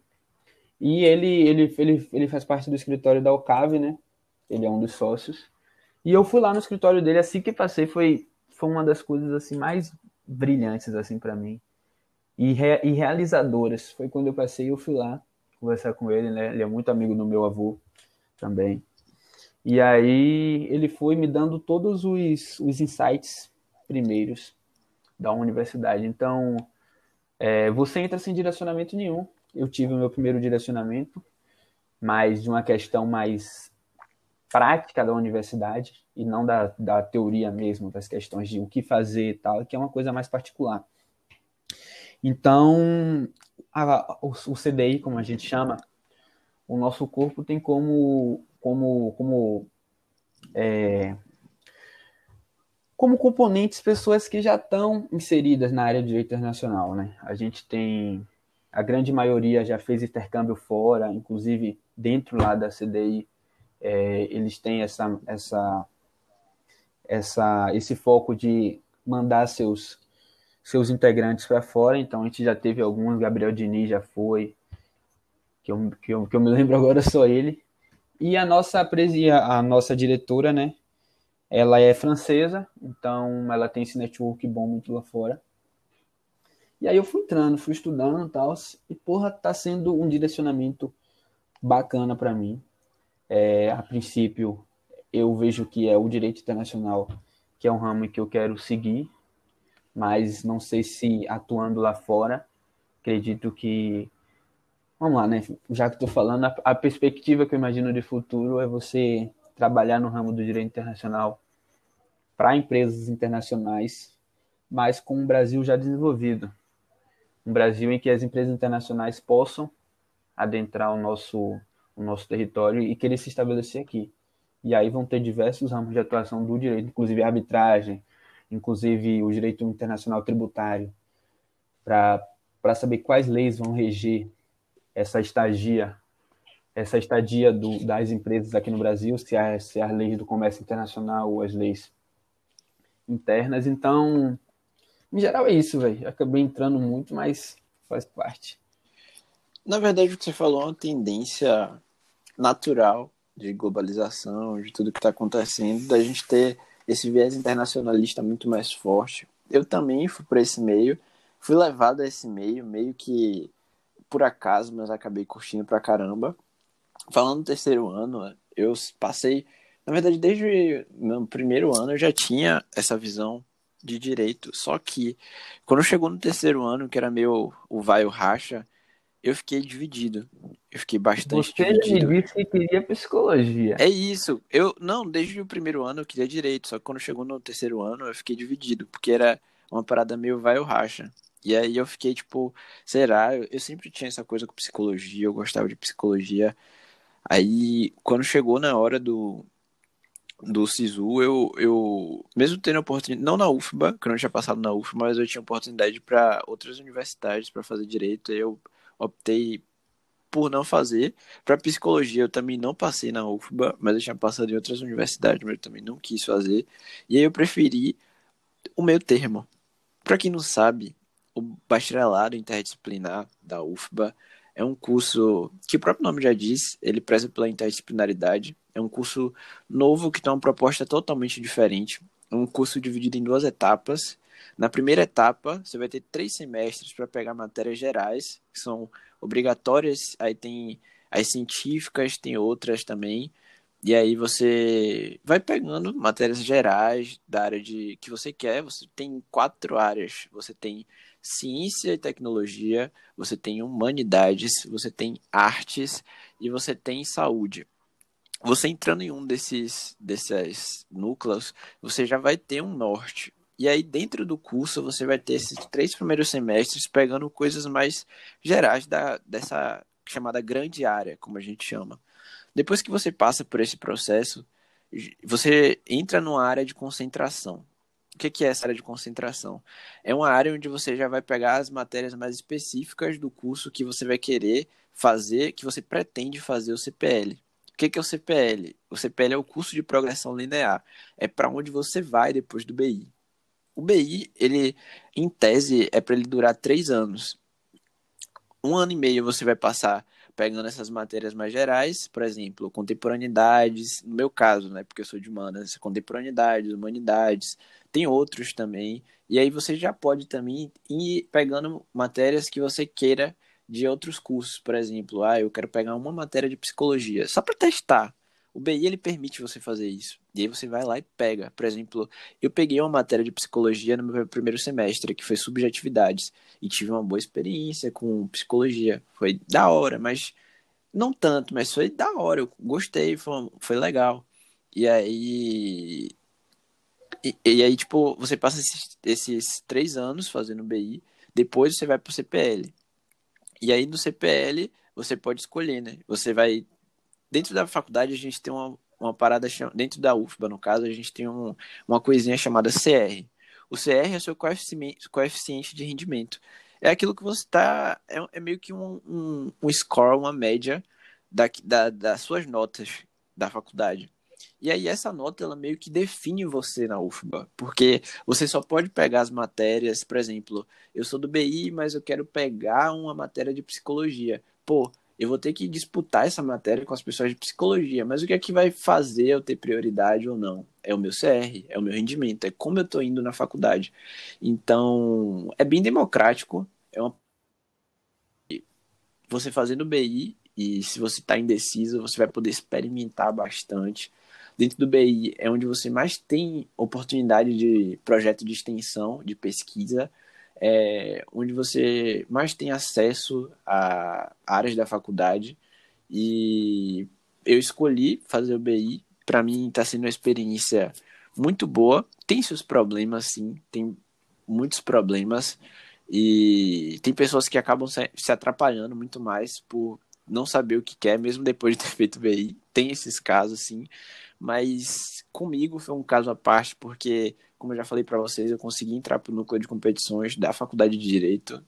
E ele, ele, ele, ele faz parte do escritório da Ocave, né? Ele é um dos sócios. E eu fui lá no escritório dele, assim que passei, foi foi uma das coisas assim mais brilhantes assim para mim e, re, e realizadoras. Foi quando eu passei, eu fui lá conversar com ele, né? Ele é muito amigo do meu avô também. E aí ele foi me dando todos os, os insights primeiros da universidade. Então, é, você entra sem direcionamento nenhum. Eu tive o meu primeiro direcionamento, mas de uma questão mais prática da universidade e não da, da teoria mesmo, das questões de o que fazer e tal, que é uma coisa mais particular. Então, a, o, o CDI, como a gente chama, o nosso corpo tem como, como, como, é, como componentes pessoas que já estão inseridas na área de direito internacional. Né? A gente tem, a grande maioria já fez intercâmbio fora, inclusive dentro lá da CDI, é, eles têm essa, essa, essa, esse foco de mandar seus, seus integrantes para fora. Então a gente já teve alguns, Gabriel Diniz já foi, que eu, que eu, que eu me lembro agora só ele. E a nossa, a nossa diretora, né? Ela é francesa, então ela tem esse network bom muito lá fora. E aí eu fui entrando, fui estudando e tal, e porra, tá sendo um direcionamento bacana para mim. É, a princípio, eu vejo que é o direito internacional, que é um ramo que eu quero seguir, mas não sei se atuando lá fora, acredito que. Vamos lá, né? Já que estou falando, a, a perspectiva que eu imagino de futuro é você trabalhar no ramo do direito internacional para empresas internacionais, mas com um Brasil já desenvolvido. Um Brasil em que as empresas internacionais possam adentrar o nosso o nosso território e querer se estabelecer aqui. E aí vão ter diversos ramos de atuação do direito, inclusive arbitragem, inclusive o direito internacional tributário, para saber quais leis vão reger essa estadia, essa estadia do, das empresas aqui no Brasil, se as, se as leis do comércio internacional ou as leis internas. Então, em geral é isso, velho. Acabei entrando muito, mas faz parte. Na verdade, o que você falou é uma tendência natural de globalização, de tudo que está acontecendo, da gente ter esse viés internacionalista muito mais forte. Eu também fui para esse meio, fui levado a esse meio, meio que por acaso, mas acabei curtindo pra caramba. Falando do terceiro ano, eu passei, na verdade, desde meu primeiro ano eu já tinha essa visão de direito, só que quando chegou no terceiro ano, que era meu o vai o racha, eu fiquei dividido. Eu fiquei bastante Você dividido. me disse que queria psicologia. É isso. Eu não, desde o primeiro ano eu queria direito, só que quando chegou no terceiro ano eu fiquei dividido, porque era uma parada meio vai ou racha. E aí eu fiquei tipo, será? Eu, eu sempre tinha essa coisa com psicologia, eu gostava de psicologia. Aí quando chegou na hora do do SISU, eu, eu mesmo tendo oportunidade, não na UFBA, que eu não tinha passado na UFBA, mas eu tinha oportunidade para outras universidades para fazer direito, eu optei por não fazer. Para psicologia, eu também não passei na UFBA, mas eu tinha passado em outras universidades, mas eu também não quis fazer. E aí eu preferi o meio termo. Para quem não sabe, o bacharelado interdisciplinar da UFBA é um curso que o próprio nome já diz, ele preza pela interdisciplinaridade. É um curso novo que tem uma proposta totalmente diferente. É um curso dividido em duas etapas. Na primeira etapa, você vai ter três semestres para pegar matérias gerais, que são obrigatórias. Aí tem as científicas, tem outras também. E aí você vai pegando matérias gerais da área de que você quer. Você tem quatro áreas. Você tem ciência e tecnologia, você tem humanidades, você tem artes e você tem saúde. Você entrando em um desses, desses núcleos, você já vai ter um norte. E aí, dentro do curso, você vai ter esses três primeiros semestres pegando coisas mais gerais da, dessa chamada grande área, como a gente chama. Depois que você passa por esse processo, você entra numa área de concentração. O que é essa área de concentração? É uma área onde você já vai pegar as matérias mais específicas do curso que você vai querer fazer, que você pretende fazer o CPL. O que é o CPL? O CPL é o curso de progressão linear. É para onde você vai depois do BI. O BI, ele, em tese, é para ele durar três anos. Um ano e meio você vai passar pegando essas matérias mais gerais, por exemplo, contemporaneidades, no meu caso, né, porque eu sou de humanas, contemporaneidades, humanidades, tem outros também, e aí você já pode também ir pegando matérias que você queira de outros cursos, por exemplo, ah, eu quero pegar uma matéria de psicologia, só para testar. O BI ele permite você fazer isso. E aí você vai lá e pega. Por exemplo, eu peguei uma matéria de psicologia no meu primeiro semestre, que foi subjetividades, e tive uma boa experiência com psicologia. Foi da hora, mas não tanto, mas foi da hora. Eu gostei, foi, foi legal. E aí e, e, aí, tipo, você passa esses, esses, três anos fazendo BI, depois você vai pro CPL. E aí no CPL você pode escolher, né? Você vai. Dentro da faculdade a gente tem uma, uma parada. Dentro da UFBA, no caso, a gente tem um, uma coisinha chamada CR. O CR é o seu coeficiente, de rendimento. É aquilo que você está. É, é, meio que um, um, um score, uma média da, da, das suas notas da faculdade. E aí essa nota ela meio que define você na UFBA, porque você só pode pegar as matérias, por exemplo, eu sou do BI, mas eu quero pegar uma matéria de psicologia. Pô, eu vou ter que disputar essa matéria com as pessoas de psicologia, mas o que é que vai fazer eu ter prioridade ou não? É o meu CR, é o meu rendimento, é como eu estou indo na faculdade. Então, é bem democrático, é uma você fazendo BI e se você está indeciso, você vai poder experimentar bastante Dentro do BI é onde você mais tem oportunidade de projeto de extensão, de pesquisa, é onde você mais tem acesso a áreas da faculdade. E eu escolhi fazer o BI. Para mim está sendo uma experiência muito boa. Tem seus problemas, sim, tem muitos problemas. E tem pessoas que acabam se atrapalhando muito mais por não saber o que quer, mesmo depois de ter feito BI. Tem esses casos, sim. Mas comigo foi um caso à parte, porque, como eu já falei para vocês, eu consegui entrar para o núcleo de competições da Faculdade de Direito.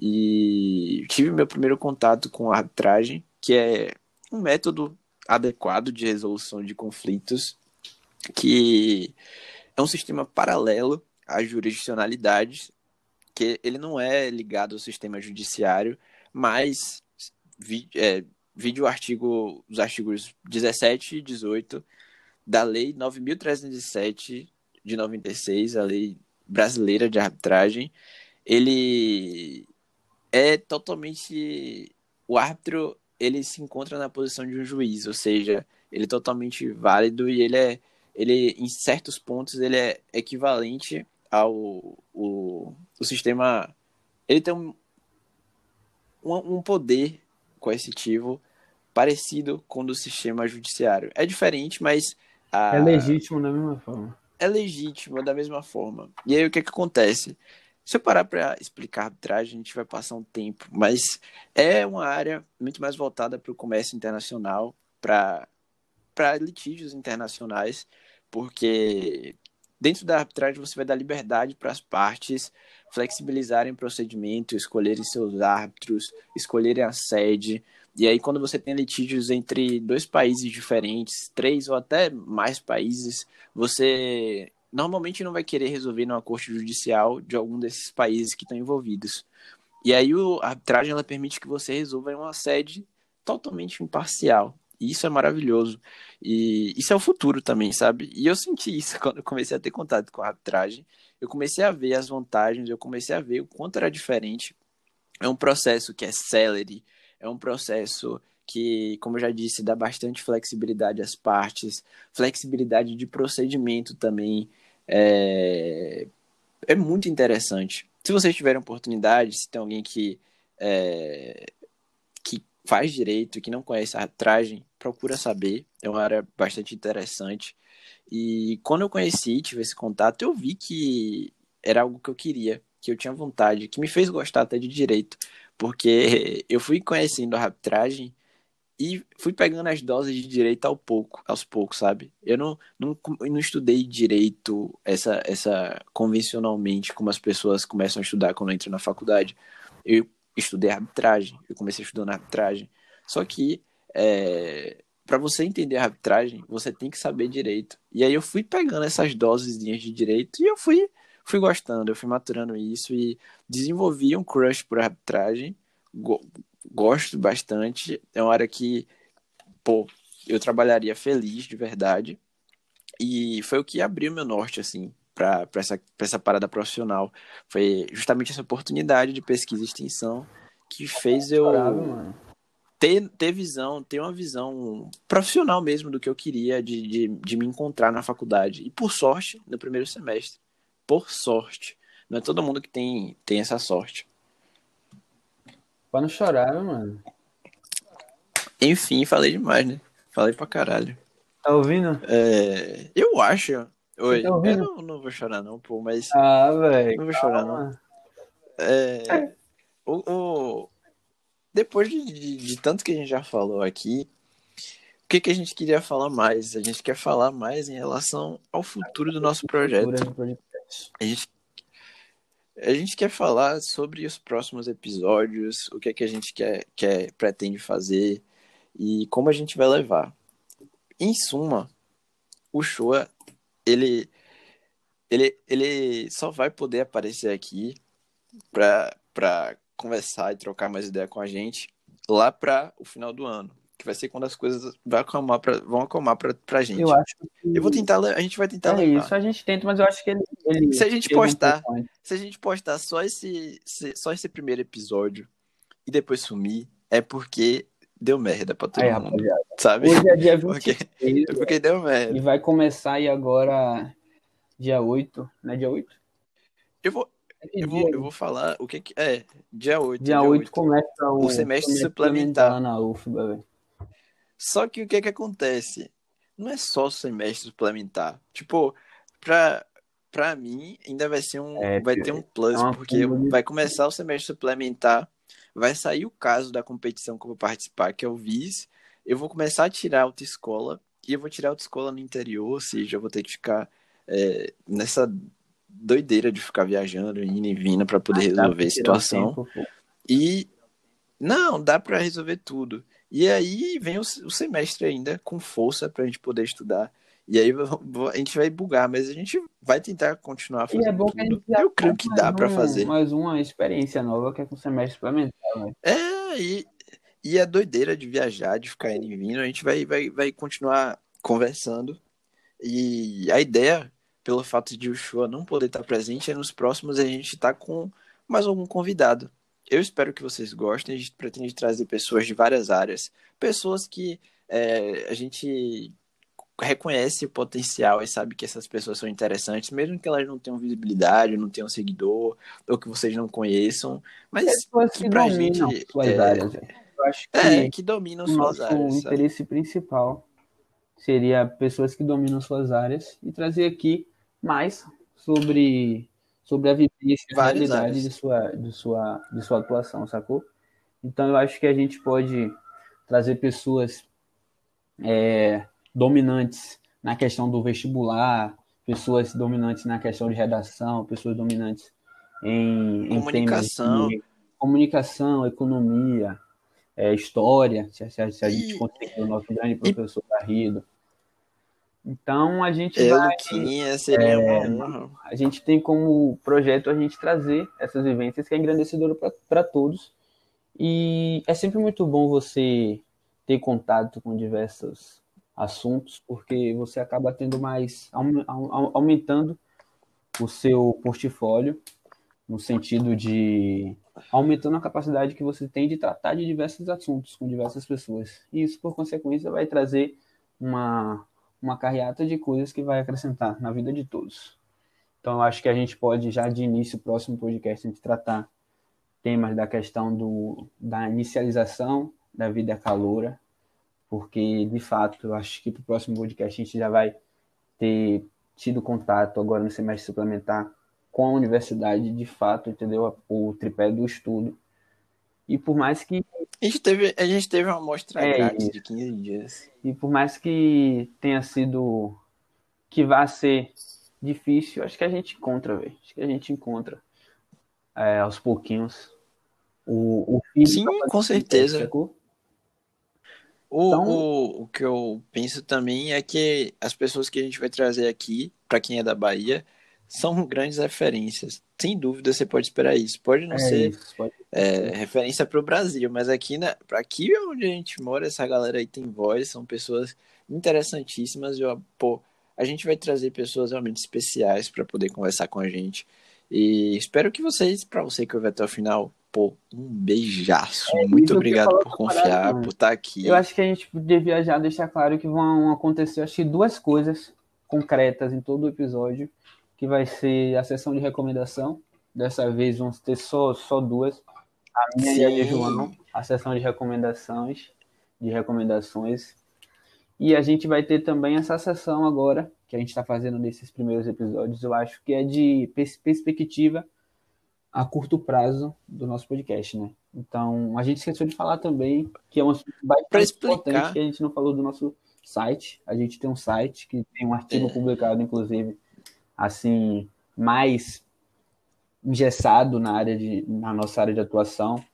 e tive meu primeiro contato com a arbitragem, que é um método adequado de resolução de conflitos, que é um sistema paralelo às jurisdicionalidades, que ele não é ligado ao sistema judiciário, mas é, vide o artigo, os artigos 17 e 18 da Lei 9.307 de 96, a Lei Brasileira de Arbitragem, ele é totalmente. O árbitro ele se encontra na posição de um juiz, ou seja, ele é totalmente válido e ele é. Ele, em certos pontos, ele é equivalente ao o, o sistema. Ele tem um, um, poder coercitivo parecido com o do sistema judiciário. É diferente, mas. A... É legítimo da mesma forma. É legítimo da mesma forma. E aí o que, que acontece? Se eu parar para explicar arbitragem, a gente vai passar um tempo, mas é uma área muito mais voltada para o comércio internacional, para litígios internacionais, porque dentro da arbitragem você vai dar liberdade para as partes flexibilizarem o procedimento, escolherem seus árbitros, escolherem a sede. E aí, quando você tem litígios entre dois países diferentes, três ou até mais países, você normalmente não vai querer resolver numa corte judicial de algum desses países que estão envolvidos. E aí a arbitragem ela permite que você resolva em uma sede totalmente imparcial. E isso é maravilhoso. E isso é o futuro também, sabe? E eu senti isso quando eu comecei a ter contato com a arbitragem. Eu comecei a ver as vantagens, eu comecei a ver o quanto era diferente. É um processo que é celery, é um processo que, como eu já disse, dá bastante flexibilidade às partes, flexibilidade de procedimento também. É, é muito interessante. Se vocês tiverem oportunidade, se tem alguém que, é, que faz direito, que não conhece a arbitragem, procura saber. É uma área bastante interessante. E quando eu conheci, tive esse contato, eu vi que era algo que eu queria, que eu tinha vontade, que me fez gostar até de direito, porque eu fui conhecendo a arbitragem e fui pegando as doses de direito ao pouco, aos poucos, sabe? Eu não, não, não estudei direito essa, essa convencionalmente, como as pessoas começam a estudar quando entram na faculdade. Eu estudei arbitragem, eu comecei estudando arbitragem. Só que, é, para você entender a arbitragem, você tem que saber direito. E aí eu fui pegando essas doses de direito e eu fui, fui gostando, eu fui maturando isso e desenvolvi um crush por arbitragem gosto bastante. É uma área que, pô, eu trabalharia feliz de verdade. E foi o que abriu meu norte, assim, para essa, pra essa parada profissional. Foi justamente essa oportunidade de pesquisa e extensão que fez eu ter, ter visão, ter uma visão profissional mesmo do que eu queria de, de, de me encontrar na faculdade. E por sorte, no primeiro semestre. Por sorte. Não é todo mundo que tem, tem essa sorte. Pra não chorar, mano. Enfim, falei demais, né? Falei pra caralho. Tá ouvindo? É, eu acho. Oi, tá eu não, não, vou chorar não, pô, mas. Ah, velho. Não vou chorar não. É, o, o, depois de, de, de, tanto que a gente já falou aqui, o que, que a gente queria falar mais? A gente quer falar mais em relação ao futuro do nosso projeto. A gente a gente quer falar sobre os próximos episódios, o que é que a gente quer, quer pretende fazer e como a gente vai levar. Em suma, o Shoa, ele, ele, ele só vai poder aparecer aqui para conversar e trocar mais ideia com a gente lá para o final do ano que vai ser quando as coisas vão acalmar pra, vão acalmar pra, pra gente. Eu acho que... Eu vou tentar, a gente vai tentar É levar. isso, a gente tenta, mas eu acho que ele... ele se a gente postar, se a gente postar só esse, só esse primeiro episódio e depois sumir, é porque deu merda pra todo Aí, mundo, rapaziada. sabe? Hoje é dia 26, porque, é porque deu merda. E vai começar aí agora dia 8, né? Dia 8? Eu vou, eu vou, eu vou falar o que, que é. Dia 8. Dia, dia 8, 8 começa o, o semestre suplementar. Lá na UFBA, velho. Só que o que é que acontece? Não é só semestre suplementar. Tipo, pra, pra mim, ainda vai ser um. É, vai ter um plus, é porque vai começar o semestre suplementar, vai sair o caso da competição que eu vou participar, que é o VIS. Eu vou começar a tirar autoescola, e eu vou tirar autoescola no interior, ou seja, eu vou ter que ficar é, nessa doideira de ficar viajando, indo e vindo para poder ah, resolver a situação. Tempo, E não, dá para resolver tudo. E aí vem o, o semestre ainda com força para a gente poder estudar. E aí a gente vai bugar, mas a gente vai tentar continuar fazendo E é bom tudo. que a gente Eu creio que dá mais para um- fazer. Mais uma experiência nova que é com o semestre suplementar, né? É, e, e a doideira de viajar, de ficar indo e vindo, a gente vai, vai, vai continuar conversando. E a ideia, pelo fato de o Shoa não poder estar presente, é nos próximos a gente estar com mais algum convidado. Eu espero que vocês gostem. A gente pretende trazer pessoas de várias áreas, pessoas que é, a gente reconhece o potencial e sabe que essas pessoas são interessantes, mesmo que elas não tenham visibilidade, não tenham seguidor, ou que vocês não conheçam, mas Pessoas que que pra dominam gente, suas é, áreas. velho. Eu acho que é, que dominam o suas nosso áreas. sabe? interesse principal seria pessoas que dominam suas áreas e trazer aqui mais sobre, sobre a vivência e a realidade áreas. de sua, de, sua, de sua atuação, sacou? Então eu acho que a gente pode trazer pessoas é, dominantes na questão do vestibular, pessoas dominantes na questão de redação, pessoas dominantes em, Comunicação. comunicação, economia, é, história, se, se- se a gente E- conseguir o nosso grande professor Garrido. Então a gente É, vai, Luquinha, seria uma honra. a gente tem como projeto a gente trazer essas vivências que é engrandecedora para todos. E é sempre muito bom você ter contato com diversos assuntos, porque você acaba tendo mais, aume- au- aumentando o seu portfólio, no sentido de aumentando a capacidade que você tem de tratar de diversos assuntos com diversas pessoas. E isso, por consequência, vai trazer uma, uma carreata de coisas que vai acrescentar na vida de todos. Então, eu acho que a gente pode, já de início, próximo podcast, a gente tratar temas da questão do, da inicialização da vida caloura, porque, de fato, eu acho que para o próximo podcast a gente já vai ter tido contato agora no semestre suplementar com a universidade, de fato, entendeu? O tripé do estudo. E por mais que A gente teve, a gente teve uma amostra É grátis de 15 dias. E por mais que tenha sido que vá ser difícil, acho que a gente encontra, velho. Acho que a gente encontra é, aos pouquinhos o, o Sim, com certeza. sacou? O, Então- o, o que eu penso também é que as pessoas que a gente vai trazer aqui, para quem é da Bahia, são grandes referências. Sem dúvida, você pode esperar isso. Pode não É ser isso, pode- é, referência para o Brasil, mas aqui, na, aqui onde a gente mora, essa galera aí tem voz, são pessoas interessantíssimas. E, ó, pô, a gente vai trazer pessoas realmente especiais para poder conversar com a gente. E espero que vocês, para você que ouve até o final, pô, um beijaço. É, Muito eu obrigado por confiar, mano. por estar aqui. Eu acho que a gente devia já deixar claro que vão acontecer, acho que duas coisas concretas em todo o episódio, que vai ser a sessão de recomendação. Dessa vez vão ter só, só duas. A minha e a de Sim. João, a sessão de recomendações, de recomendações. E a gente vai ter também essa sessão agora, que a gente está fazendo nesses primeiros episódios, eu acho que é de pers- perspectiva a curto prazo do nosso podcast, né? Então, a gente esqueceu de falar também que é um assunto bastante importante que a gente não falou do nosso site. A gente tem um site que tem um artigo É. publicado, inclusive, assim, mais engessado na área de, na nossa área de atuação,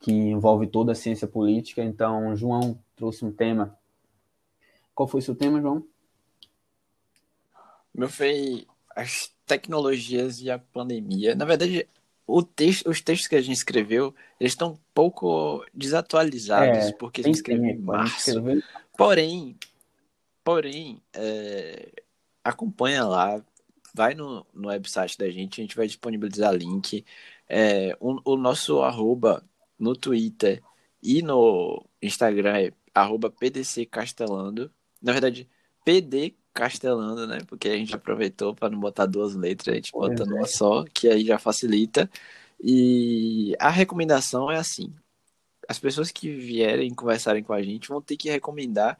que envolve toda a ciência política. Então, João trouxe um tema. Qual foi o seu tema, João? Meu foi as tecnologias e a pandemia. Na verdade, o texto, os textos que a gente escreveu, eles estão um pouco desatualizados, É, porque a gente escreveu em gente março. escreveu- Porém, porém, é, acompanha lá, vai no, no website da gente, a gente vai disponibilizar link. É, o, o nosso arroba no Twitter e no Instagram é arroba PDC Castelando. Na verdade, PD Castelando, né? Porque a gente aproveitou para não botar duas letras, a gente Pois bota é. numa só, que aí já facilita. E a recomendação é assim: as pessoas que vierem conversarem com a gente vão ter que recomendar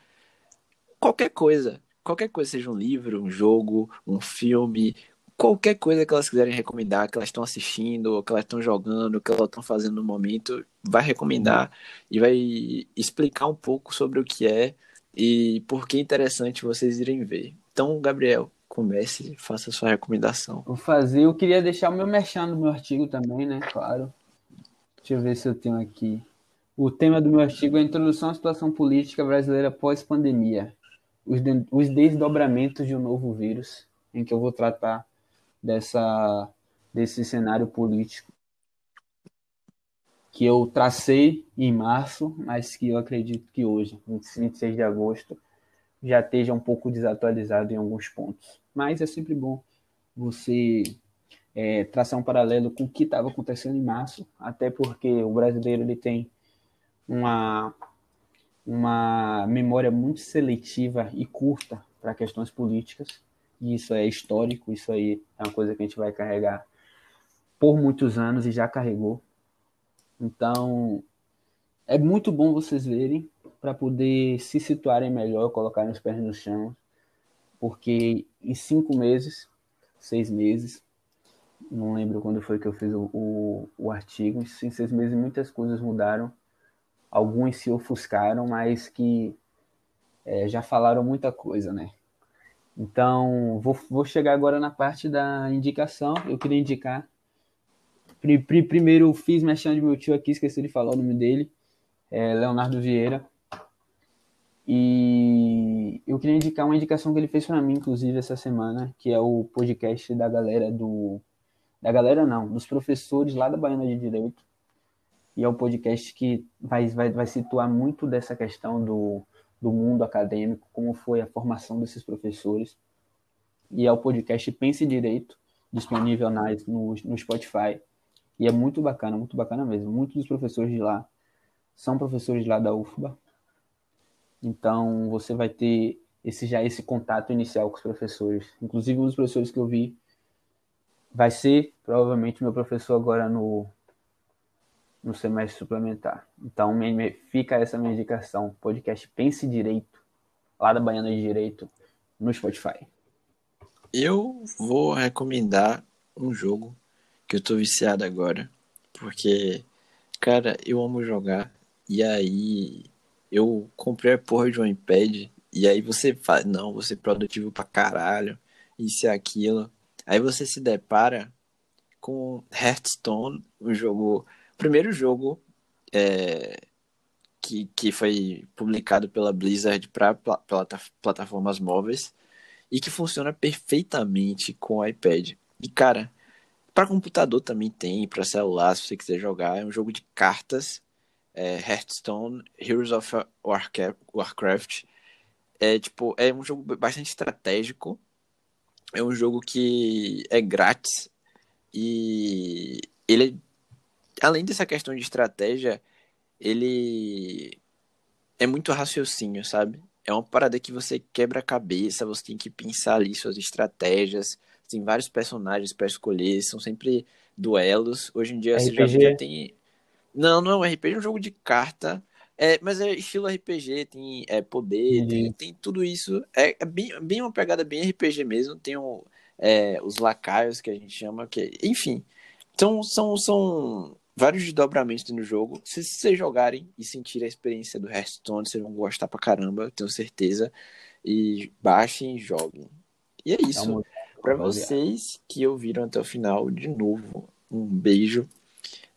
qualquer coisa. Qualquer coisa, seja um livro, um jogo, um filme, qualquer coisa que elas quiserem recomendar, que elas estão assistindo, ou que elas estão jogando, ou que elas estão fazendo no momento, vai recomendar e vai explicar um pouco sobre o que é e por que é interessante vocês irem ver. Então, Gabriel, comece, faça a sua recomendação. Vou fazer. Eu queria deixar o meu merchan no meu artigo também, né? Claro. Deixa eu ver se eu tenho aqui. O tema do meu artigo é a introdução à situação política brasileira pós-pandemia. Os, de, os desdobramentos de um novo vírus, em que eu vou tratar dessa, desse cenário político que eu tracei em março, mas que eu acredito que hoje, 26 de agosto, já esteja um pouco desatualizado em alguns pontos. Mas é sempre bom você é, traçar um paralelo com o que estava acontecendo em março, até porque o brasileiro ele tem uma, uma memória muito seletiva e curta para questões políticas, e isso é histórico, isso aí é uma coisa que a gente vai carregar por muitos anos e já carregou. Então, é muito bom vocês verem para poder se situarem melhor, colocarem os pés no chão, porque em cinco meses, seis meses, não lembro quando foi que eu fiz o, o, o artigo, em seis meses muitas coisas mudaram, alguns se ofuscaram, mas que é, já falaram muita coisa, né? Então, vou, vou chegar agora na parte da indicação. Eu queria indicar. Primeiro, fiz mexendo de meu tio aqui, esqueci de falar o nome dele, é Leonardo Vieira. E eu queria indicar uma indicação que ele fez para mim, inclusive, essa semana, que é o podcast da galera do. Da galera não, dos professores lá da Baiana de Direito. E é um podcast que vai, vai, vai situar muito dessa questão do, do mundo acadêmico, como foi a formação desses professores. E é o podcast Pense Direito, disponível na, no, no Spotify. E é muito bacana, muito bacana mesmo. Muitos dos professores de lá são professores lá da UFBA, então você vai ter esse já esse contato inicial com os professores. Inclusive um dos professores que eu vi vai ser provavelmente meu professor agora no no semestre suplementar. Então fica essa minha indicação, podcast Pense Direito, lá da Baiana de Direito, no Spotify. Eu vou recomendar um jogo que eu tô viciado agora, porque cara, eu amo jogar e aí eu comprei a porra de um iPad e aí você faz, não, você é produtivo pra caralho, isso e aquilo. Aí você se depara com Hearthstone, um jogo, primeiro jogo é, que, que foi publicado pela Blizzard para plataformas móveis e que funciona perfeitamente com o iPad. E cara, para computador também tem, para celular, se você quiser jogar, é um jogo de cartas é, Hearthstone, Heroes of Warcraft. É tipo, é um jogo bastante estratégico. É um jogo que é grátis e ele além dessa questão de estratégia, ele é muito raciocínio, sabe? É uma parada que você quebra a cabeça, você tem que pensar ali suas estratégias. Tem vários personagens para escolher, são sempre duelos. Hoje em dia RPG. você já tem não, não é um RPG, é um jogo de carta. É, mas é estilo RPG, tem é, poder, uhum. tem, tem tudo isso. É, é, bem, bem uma pegada bem RPG mesmo. Tem o, é, os lacaios que a gente chama, que enfim. Então são, são vários desdobramentos no jogo. Se vocês jogarem e sentirem a experiência do Hearthstone, vocês vão gostar pra caramba, tenho certeza. E baixem e joguem. E é isso. Para vocês que ouviram até o final, de novo, um beijo.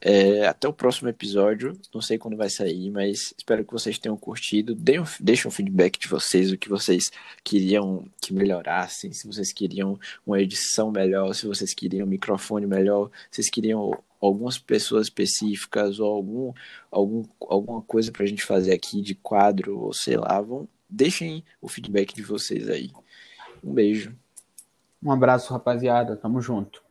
É, até o próximo episódio. Não sei quando vai sair, mas espero que vocês tenham curtido. Deem, deixem um feedback de vocês, o que vocês queriam que melhorassem, se vocês queriam uma edição melhor, se vocês queriam um microfone melhor, se vocês queriam algumas pessoas específicas ou algum, algum, alguma coisa pra gente fazer aqui de quadro, ou sei lá. Vão, deixem o feedback de vocês aí. Um beijo. Um abraço, rapaziada. Tamo junto.